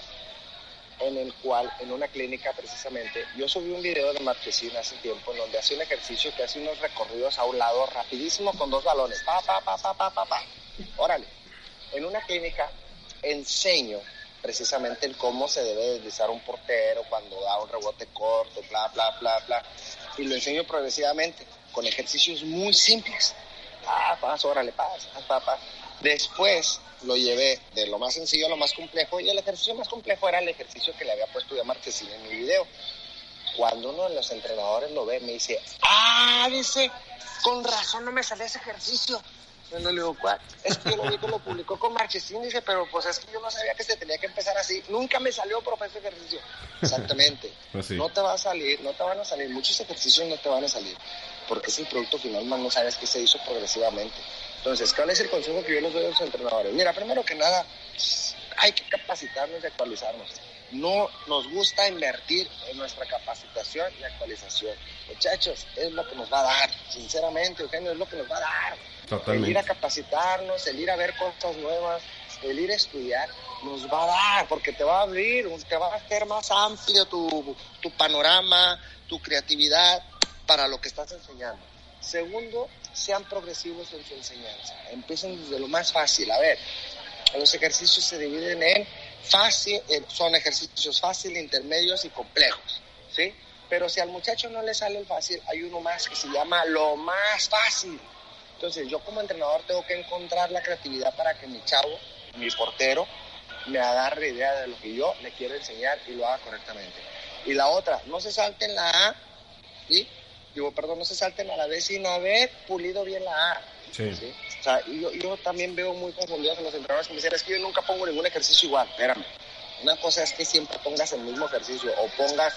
en el cual, en una clínica precisamente, yo subí un video de Marquesina hace tiempo en donde hace un ejercicio que hace unos recorridos a un lado rapidísimo con dos balones. Pa, pa, pa, pa, pa, pa, pa. Órale. En una clínica enseño precisamente el cómo se debe deslizar un portero cuando da un rebote corto, bla, bla, bla, bla. Y lo enseño progresivamente con ejercicios muy simples ah, paz, órale, paz, paz, paz. Después lo llevé de lo más sencillo a lo más complejo y el ejercicio más complejo era el ejercicio que le había puesto yo a Marquesina en mi video. Cuando uno de los entrenadores lo ve, me dice, ah, dice, con razón no me sale ese ejercicio. Yo no le digo, ¿cuál? Es que yo lo vi que lo publicó con Marchesín, dice, pero pues es que yo no sabía que se tenía que empezar así. Nunca me salió, profe, ese ejercicio. Exactamente. Pues no te va a salir, no te van a salir, muchos ejercicios no te van a salir porque es el producto final, más no sabes que se hizo progresivamente. Entonces, ¿cuál es el consejo que yo les doy a los entrenadores? Mira, primero que nada, hay que capacitarnos y actualizarnos. no nos gusta invertir en nuestra capacitación y actualización. Muchachos, es lo que nos va a dar, sinceramente, Eugenio, es lo que nos va a dar. Totalmente. El ir a capacitarnos, el ir a ver cosas nuevas, el ir a estudiar, nos va a dar, porque te va a abrir, te va a hacer más amplio tu, tu panorama, tu creatividad para lo que estás enseñando. Segundo, sean progresivos en su enseñanza. Empiecen desde lo más fácil. A ver, los ejercicios se dividen en fácil, eh, son ejercicios fáciles, intermedios y complejos, ¿sí? Pero si al muchacho no le sale el fácil, hay uno más que se llama lo más fácil. Entonces yo como entrenador tengo que encontrar la creatividad para que mi chavo, mi portero, me agarre idea de lo que yo le quiero enseñar y lo haga correctamente. Y la otra, no se salten la A, ¿sí? Digo, perdón, no se salten a la B sin haber pulido bien la A. Sí. ¿sí? O sea, yo, yo también veo muy confundidos en los entrenadores que me dicen, es que yo nunca pongo ningún ejercicio igual. Espérame. Una cosa es que siempre pongas el mismo ejercicio o pongas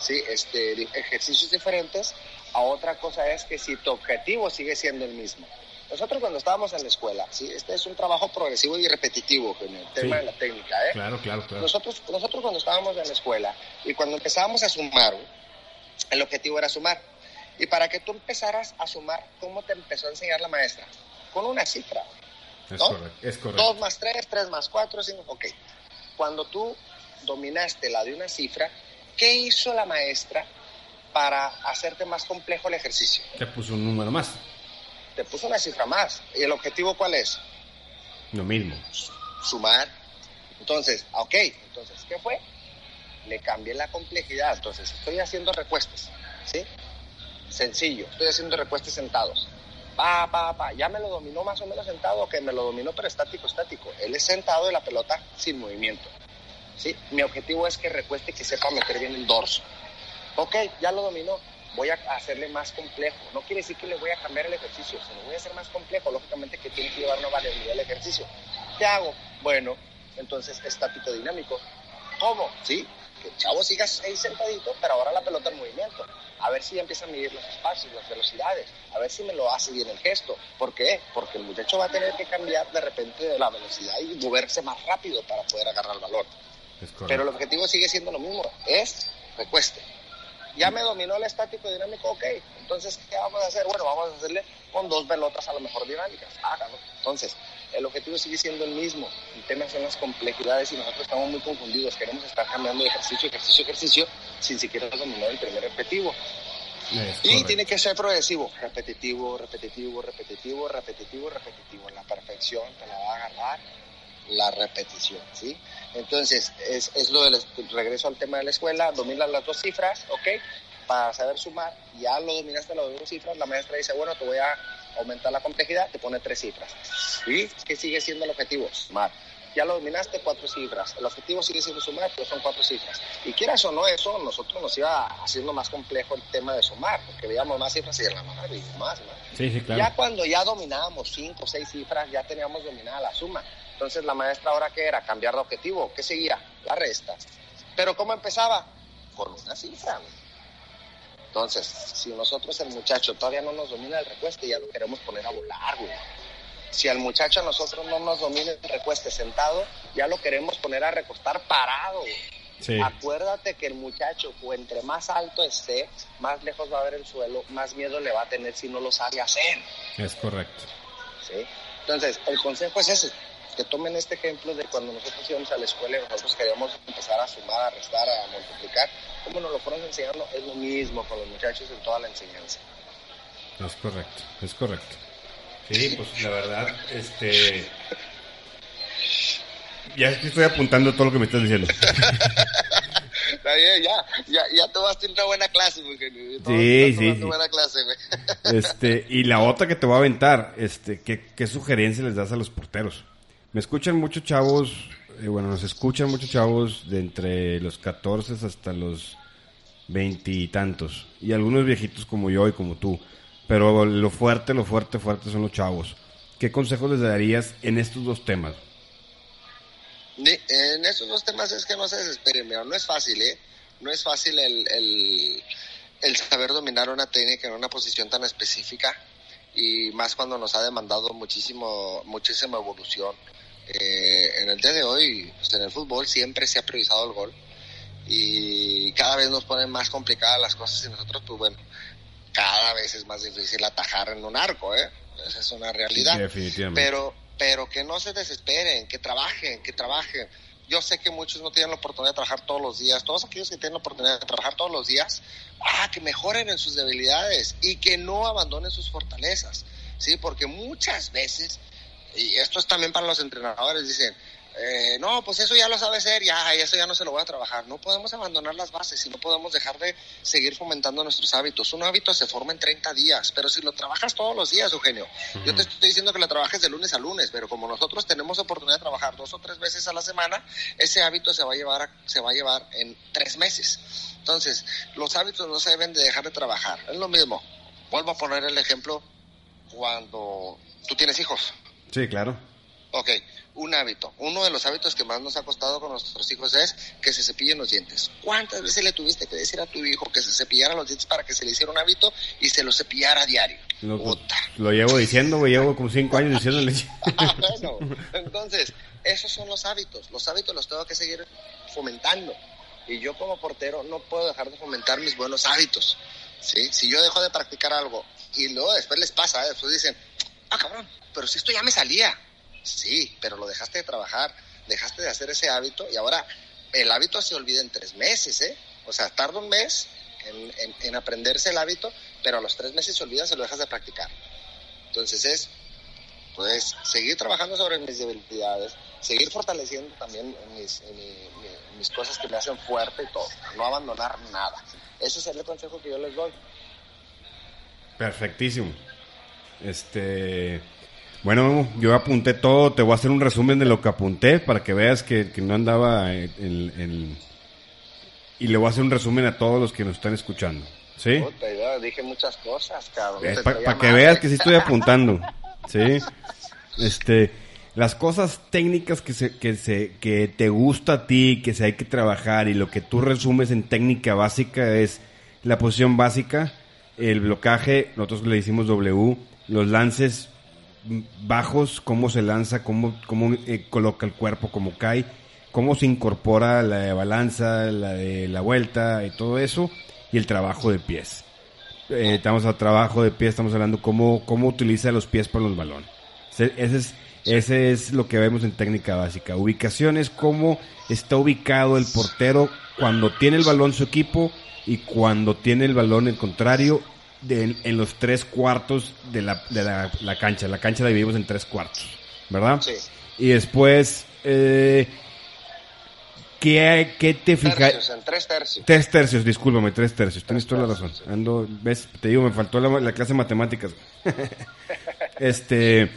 ¿sí? este, ejercicios diferentes. A otra cosa es que si tu objetivo sigue siendo el mismo. Nosotros cuando estábamos en la escuela, ¿sí? este es un trabajo progresivo y repetitivo, con el tema Sí. de la técnica. ¿eh? Claro, claro, claro. Nosotros, nosotros cuando estábamos en la escuela y cuando empezábamos a sumar, el objetivo era sumar. Y para que tú empezaras a sumar, ¿cómo te empezó a enseñar la maestra? Con una cifra. Es ¿no? correcto. Es correcto. 2 más 3, 3 más 4, 5, ok. Cuando tú dominaste la de una cifra, ¿qué hizo la maestra para hacerte más complejo el ejercicio? Te puso un número más. Te puso una cifra más. ¿Y el objetivo cuál es? Lo mismo. sumar. Entonces, ok, entonces, ¿qué fue? Le cambié la complejidad. Entonces, estoy haciendo recuestes, ¿sí? Sencillo, estoy haciendo recuestes sentados. Pa, pa, pa, ya me lo dominó más o menos sentado, que me lo dominó pero estático, estático. Él es sentado y la pelota sin movimiento. ¿sí? Mi objetivo es que recueste y que sepa meter bien el dorso. Ok, ya lo dominó. Voy a hacerle más complejo. No quiere decir que le voy a cambiar el ejercicio, sino voy a hacer más complejo. Lógicamente que tiene que llevar una variabilidad el ejercicio. ¿Qué hago? Bueno, entonces estático dinámico. ¿Cómo? Sí, que el chavo siga ahí sentadito, pero ahora la pelota en movimiento. A ver si ya empieza a medir los espacios, las velocidades. A ver si me lo hace bien el gesto. ¿Por qué? Porque el muchacho va a tener que cambiar de repente de la velocidad y moverse más rápido para poder agarrar el correcto. Pero el objetivo sigue siendo lo mismo, es recueste. Ya me dominó el estático dinámico, ok. Entonces, ¿qué vamos a hacer? Bueno, vamos a hacerle con dos pelotas a lo mejor dinámicas. Hágalo. Entonces, el objetivo sigue siendo el mismo. El tema son las complejidades y nosotros estamos muy confundidos. Queremos estar cambiando de ejercicio, ejercicio, ejercicio, sin siquiera dominar el primer objetivo. Y correcto. tiene que ser progresivo, repetitivo, repetitivo, repetitivo, repetitivo, repetitivo. La perfección te la va a agarrar la repetición, ¿sí? Entonces, es, es lo del regreso al tema de la escuela, dominas las dos cifras, ¿ok? Para saber sumar, ya lo dominaste las dos cifras, la maestra dice, bueno, te voy a aumentar la complejidad, te pone tres cifras. ¿Y qué sigue siendo el objetivo? Sumar. Ya lo dominaste, cuatro cifras. El objetivo sigue siendo sumar, pero son cuatro cifras. Y quieras o no eso, nosotros nos iba haciendo más complejo el tema de sumar, porque veíamos más cifras y la madre, y más, más. Sí, sí, claro. Ya cuando ya dominábamos cinco o seis cifras, ya teníamos dominada la suma. Entonces la maestra ahora qué era? Cambiar de objetivo. ¿Qué seguía? La resta. Pero ¿cómo empezaba? Con una cifra. Entonces, si nosotros el muchacho todavía no nos domina el recueste, ya lo queremos poner a volar, güey. Si al muchacho a nosotros no nos domina el recueste sentado, ya lo queremos poner a recostar parado. güey. Sí. Acuérdate que el muchacho, o entre más alto esté, más lejos va a ver el suelo, más miedo le va a tener si no lo sabe hacer. Es correcto. ¿sí? Entonces, el consejo es ese, que tomen este ejemplo de cuando nosotros íbamos a la escuela y nosotros queríamos empezar a sumar, a restar, a multiplicar, como nos lo fueron enseñando, es lo mismo con los muchachos en toda la enseñanza. Es correcto. Es correcto. Sí, pues la verdad, este. Ya estoy apuntando todo lo que me estás diciendo. Está bien, ya, ya, ya tomaste una buena clase. Sí, Ya sí, sí. buena clase, güey. Este, y la otra que te voy a aventar, este, ¿qué, qué sugerencia les das a los porteros? Me escuchan muchos chavos, eh, bueno, nos escuchan muchos chavos de entre los 14 hasta los veintitantos. Y, algunos viejitos como yo y como tú. Pero lo fuerte, lo fuerte, fuerte son los chavos. ¿Qué consejos les darías en estos dos temas? En esos dos temas es que no se desesperen, no es fácil, ¿eh? No es fácil el, el, el saber dominar una técnica en una posición tan específica y más cuando nos ha demandado muchísimo, muchísima evolución. Eh, en el día de hoy, pues en el fútbol siempre se ha priorizado el gol y cada vez nos ponen más complicadas las cosas y nosotros, pues bueno, cada vez es más difícil atajar en un arco, ¿eh? Esa es una realidad. definitivamente. Pero, pero que no se desesperen, que trabajen, que trabajen. Yo sé que muchos no tienen la oportunidad de trabajar todos los días. Todos aquellos que tienen la oportunidad de trabajar todos los días, ah, que mejoren en sus debilidades y que no abandonen sus fortalezas, ¿sí? Porque muchas veces, y esto es también para los entrenadores, dicen, eh, no, pues eso ya lo sabe hacer, ya, eso ya no se lo voy a trabajar. No podemos abandonar las bases y no podemos dejar de seguir fomentando nuestros hábitos. Un hábito se forma en 30 días, pero si lo trabajas todos los días, Eugenio, yo te estoy diciendo que lo trabajes de lunes a lunes, pero como nosotros tenemos oportunidad de trabajar dos o tres veces a la semana, ese hábito se va a llevar, se va a llevar en tres meses. Entonces, los hábitos no se deben de dejar de trabajar. Es lo mismo. Vuelvo a poner el ejemplo cuando tú tienes hijos. Sí, claro. Ok, un hábito. Uno de los hábitos que más nos ha costado con nuestros hijos es que se cepillen los dientes. ¿Cuántas veces le tuviste que decir a tu hijo que se cepillara los dientes para que se le hiciera un hábito y se lo cepillara a diario? Lo, lo llevo diciendo, güey, llevo como cinco años diciéndole. Ah, bueno, entonces, esos son los hábitos. Los hábitos los tengo que seguir fomentando. Y yo como portero no puedo dejar de fomentar mis buenos hábitos. ¿sí? Si yo dejo de practicar algo y luego después les pasa, ¿eh? después dicen, ah, cabrón, pero si esto ya me salía Sí, pero lo dejaste de trabajar, dejaste de hacer ese hábito y ahora el hábito se olvida en tres meses, ¿eh? O sea, tarda un mes en, aprenderse el hábito, pero a los tres meses se olvida, se lo dejas de practicar. Entonces es, pues, seguir trabajando sobre mis debilidades, seguir fortaleciendo también mis, mis cosas que me hacen fuerte y todo, no abandonar nada. Ese es el consejo que yo les doy. Perfectísimo. Este, bueno, yo apunté todo, te voy a hacer un resumen de lo que apunté para que veas que, no andaba en, Y le voy a hacer un resumen a todos los que nos están escuchando. ¿Sí? Puta, dije muchas cosas, cabrón. para que veas que sí estoy apuntando. ¿Sí? Este, las cosas técnicas que se, que se, que te gusta a ti, que se hay que trabajar y lo que tú resumes en técnica básica es la posición básica, el blocaje, nosotros le decimos W, los lances bajos, cómo se lanza, cómo, cómo eh, coloca el cuerpo, cómo cae, cómo se incorpora la de balanza, la de la vuelta y todo eso, y el trabajo de pies. Eh, estamos a trabajo de pies, estamos hablando cómo, cómo utiliza los pies para los balones. Ese es, ese es lo que vemos en técnica básica. Ubicación es cómo está ubicado el portero cuando tiene el balón su equipo y cuando tiene el balón el contrario en los tres cuartos de, la, de la, cancha. La cancha la dividimos en tres cuartos, ¿verdad? Sí. Y después, eh, ¿qué, ¿qué, te fijas? En tres tercios. Tres tercios, discúlpame, tres tercios. Tienes toda la razón. Ando, ves, te digo, me faltó la, clase de matemáticas. este,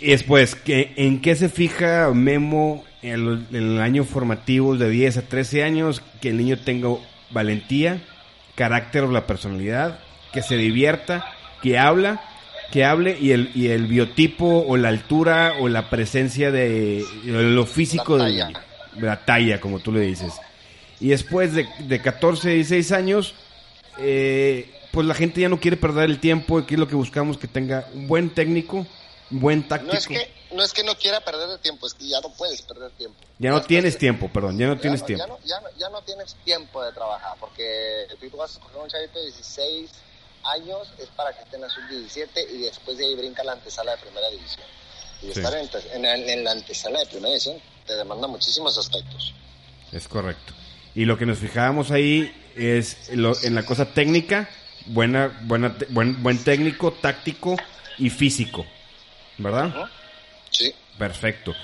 y después, ¿qué, ¿en qué se fija Memo en el año formativo de 10 a 13 años? Que el niño tenga valentía, carácter o la personalidad, que se divierta, que habla, que hable y el, y el biotipo o la altura o la presencia de lo físico de la talla, como tú le dices. Y después de, de 14, 16 años, eh, pues la gente ya no quiere perder el tiempo, que es lo que buscamos, que tenga un buen técnico, un buen táctico. No es que no, es que no quiera perder el tiempo, es que ya no puedes perder tiempo. Ya no tienes tiempo, perdón, ya no tienes tiempo. Ya no, ya, no, tienes tiempo de trabajar, porque tú vas a escoger un chavito de 16, años es para que estén a sub-17 y después de ahí brinca la antesala de primera división. Y estar en, la antesala de primera división te demanda muchísimos aspectos. Es correcto. Y lo que nos fijábamos ahí es en la cosa técnica, buena, buena, buen, buen técnico, táctico y físico, ¿verdad? Sí. Perfecto.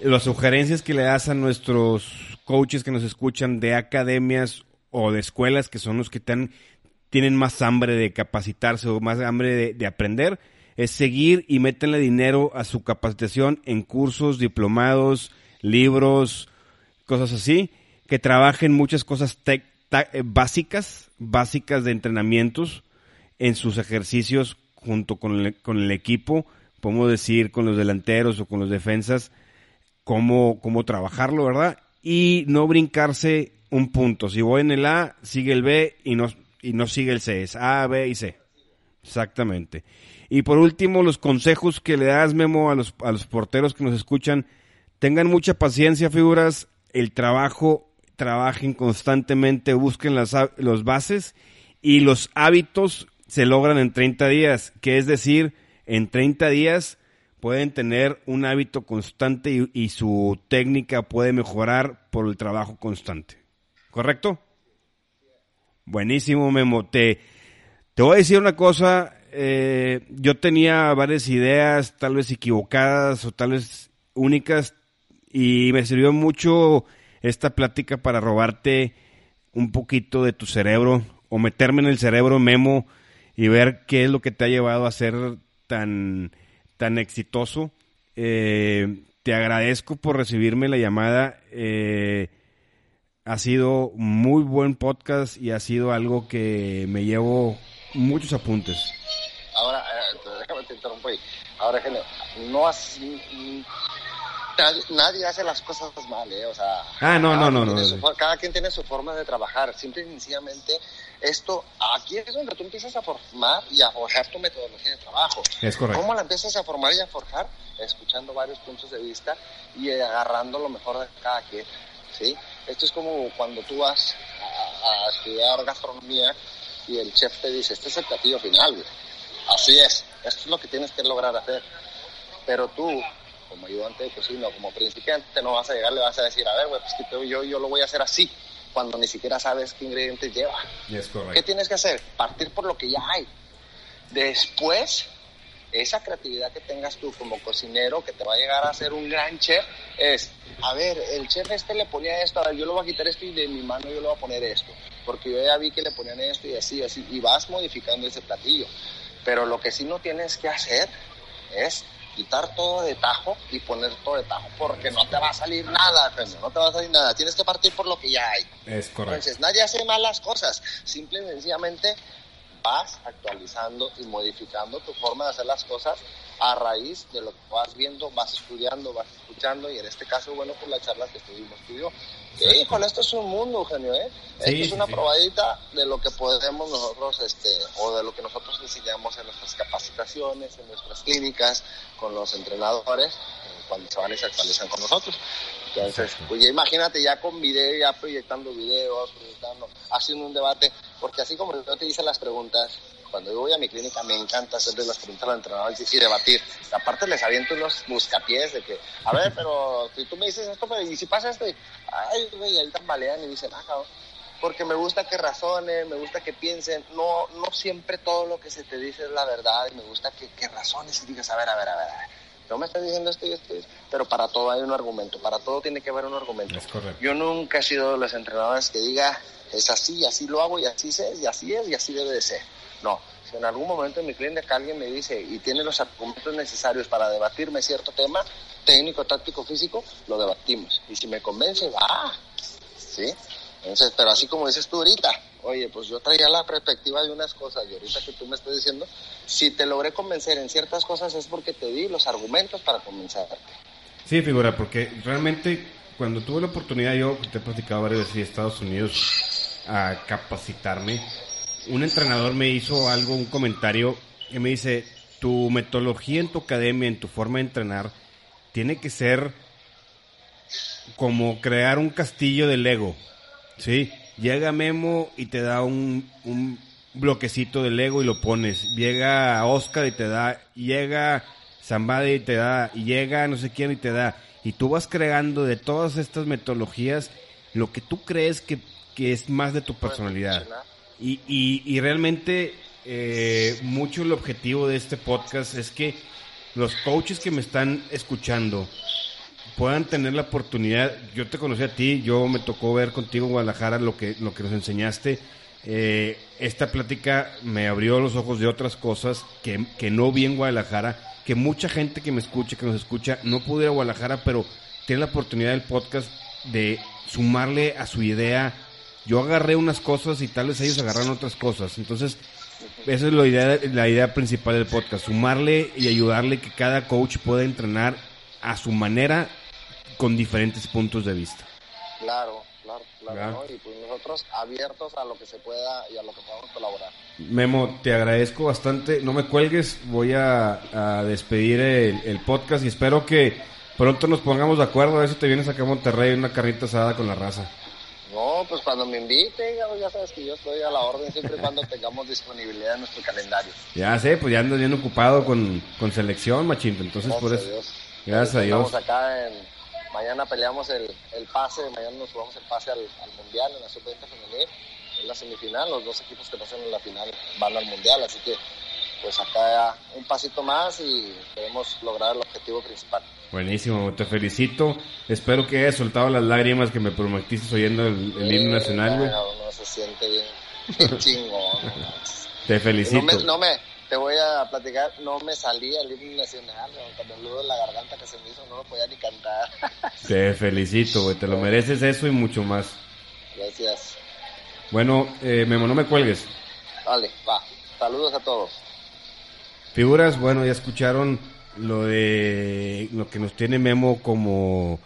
Las sugerencias que le das a nuestros coaches que nos escuchan de academias o de escuelas que son los que están tienen más hambre de capacitarse o más hambre de, aprender, es seguir y meterle dinero a su capacitación en cursos, diplomados, libros, cosas así, que trabajen muchas cosas eh, básicas, básicas de entrenamientos en sus ejercicios junto con el, con el equipo, podemos decir con los delanteros o con los defensas, cómo, cómo trabajarlo, ¿verdad? Y no brincarse un punto. Si voy en el A, sigue el B y no, y no sigue el C, es A, B y C. Exactamente. Y por último, los consejos que le das, Memo, a los, a los porteros que nos escuchan. Tengan mucha paciencia, figuras. El trabajo trabajen constantemente, busquen las, los bases y los hábitos se logran en 30 días, que es decir, en 30 días pueden tener un hábito constante y, su técnica puede mejorar por el trabajo constante. ¿Correcto? Buenísimo, Memo. Te, te voy a decir una cosa. Eh, yo tenía varias ideas, tal vez equivocadas o tal vez únicas, y me sirvió mucho esta plática para robarte un poquito de tu cerebro o meterme en el cerebro, Memo, y ver qué es lo que te ha llevado a ser tan tan exitoso. Eh, te agradezco por recibirme la llamada. Eh, ha sido muy buen podcast y ha sido algo que me llevo muchos apuntes. Ahora, eh, déjame te interrumpo ahí. Ahora, no has, nadie, hace las cosas mal, ¿eh? O sea, ah, no, no, no, no. cada quien tiene su forma de trabajar. Simple y sencillamente, esto, aquí es donde tú empiezas a formar y a forjar tu metodología de trabajo. Es correcto. ¿Cómo la empiezas a formar y a forjar? Escuchando varios puntos de vista y agarrando lo mejor de cada quien, ¿sí? Esto es como cuando tú vas a, estudiar gastronomía y el chef te dice, este es el platillo final, güey. Así es, esto es lo que tienes que lograr hacer. Pero tú, como ayudante de cocina o como principiante, no vas a llegar, le vas a decir, a ver, güey, pues que yo, yo lo voy a hacer así, cuando ni siquiera sabes qué ingredientes lleva. ¿Qué tienes que hacer? Partir por lo que ya hay. Después, esa creatividad que tengas tú como cocinero, que te va a llegar a ser un gran chef, es, a ver, el chef este le ponía esto, a ver, yo le voy a quitar esto y de mi mano yo le voy a poner esto, porque yo ya vi que le ponían esto y así, así, y vas modificando ese platillo. Pero lo que sí no tienes que hacer es quitar todo de tajo y poner todo de tajo, porque no te va a salir nada, no te va a salir nada. Tienes que partir por lo que ya hay. Es correcto. Entonces, nadie hace malas cosas, simple y sencillamente vas actualizando y modificando tu forma de hacer las cosas a raíz de lo que vas viendo, vas estudiando, vas escuchando y en este caso, bueno, por la charla que estuvimos tú y yo. Híjole, esto es un mundo, Eugenio, ¿eh? esto es una probadita de lo que podemos nosotros, este, o de lo que nosotros enseñamos en nuestras capacitaciones, en nuestras clínicas, con los entrenadores, cuando se van y se actualizan con nosotros. Entonces, pues ya imagínate ya con video, ya proyectando videos, proyectando, haciendo un debate, porque así como yo te hice las preguntas, cuando yo voy a mi clínica me encanta hacerle las preguntas al entrenador y debatir. Aparte les aviento unos buscapiés de que, a ver, pero si tú me dices esto, y si pasa esto, y, ay, güey, ahí tambalean y dicen, ah, cabrón. Porque me gusta que razonen, me gusta que piensen. No, no siempre todo lo que se te dice es la verdad y me gusta que, que razones y digas, a ver, a ver, a ver, a ver. No me estás diciendo esto y esto, pero para todo hay un argumento, para todo tiene que haber un argumento. Es. Yo nunca he sido de los entrenadores que diga, es así, así lo hago y así es, y así es, y así debe de ser. No, si en algún momento en mi clínica alguien me dice y tiene los argumentos necesarios para debatirme cierto tema, técnico, táctico, físico, lo debatimos. Y si me convence, va. ¿Sí? Entonces, pero así como dices tú ahorita, oye, pues yo traía la perspectiva de unas cosas y ahorita que tú me estás diciendo, si te logré convencer en ciertas cosas es porque te di los argumentos para convencerte. Sí, figura, porque realmente cuando tuve la oportunidad, yo te he platicado varias veces a Estados Unidos a capacitarme, un entrenador me hizo algo, un comentario, que me dice, tu metodología en tu academia, en tu forma de entrenar, tiene que ser como crear un castillo de Lego, ¿sí? Llega Memo y te da un, un bloquecito de Lego y lo pones. Llega Oscar y te da, llega Zambada y te da, y llega no sé quién y te da. Y tú vas creando de todas estas metodologías lo que tú crees que, que es más de tu personalidad. Y, y, realmente eh, mucho el objetivo de este podcast es que los coaches que me están escuchando puedan tener la oportunidad. Yo te conocí a ti, yo me tocó ver contigo en Guadalajara lo que, lo que nos enseñaste. Eh, esta plática me abrió los ojos de otras cosas que, que no vi en Guadalajara, que mucha gente que me escucha, que nos escucha, no pudo ir a Guadalajara, pero tiene la oportunidad del podcast de sumarle a su idea yo agarré unas cosas y tal vez ellos agarraron otras cosas. Entonces, esa es la idea, la idea principal del podcast, sumarle y ayudarle que cada coach pueda entrenar a su manera con diferentes puntos de vista. Claro, claro, claro. Y pues nosotros abiertos a lo que se pueda y a lo que podamos colaborar. Memo, te agradezco bastante. No me cuelgues, voy a, despedir el, el, podcast y espero que pronto nos pongamos de acuerdo. A ver si te vienes acá a Monterrey una carrita asada con la raza. No, pues cuando me invite, ya sabes que yo estoy a la orden siempre y cuando tengamos disponibilidad en nuestro calendario. Ya sé, pues ya andas bien ocupado con, con selección, machinto. Entonces, Gracias por eso. Dios. Gracias a Dios. Estamos acá en. Mañana peleamos el, el pase, mañana nos jugamos el pase al, al Mundial en la Sub-20 femenil, en la semifinal. Los dos equipos que pasan en la final van al Mundial, así que pues acá ya un pasito más y debemos lograr el objetivo principal. Buenísimo, te felicito. Espero que hayas soltado las lágrimas que me prometiste oyendo el, el himno Sí, nacional, güey. no, no, se siente bien, bien chingón. Te no, felicito. me, no me, te voy a platicar, no me salía el himno nacional, nudo en la garganta que se me hizo, no lo podía ni cantar. Te felicito, güey. Te lo mereces eso y mucho más. Gracias. Bueno, eh, Memo, no me cuelgues. Vale, va. Saludos a todos. Figuras, bueno, ya escucharon lo de lo que nos tiene Memo como,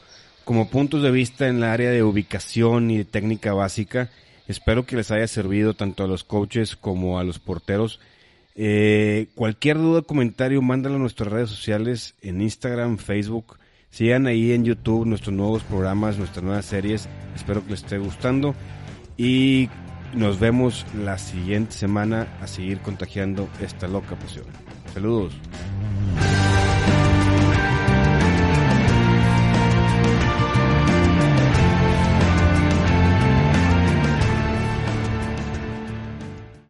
como puntos de vista en la área de ubicación y de técnica básica. Espero que les haya servido tanto a los coaches como a los porteros. Eh, cualquier duda, comentario, mándalo a nuestras redes sociales en Instagram, Facebook. Sigan ahí en YouTube nuestros nuevos programas, nuestras nuevas series. Espero que les esté gustando. Y nos vemos la siguiente semana a seguir contagiando esta loca pasión. Saludos.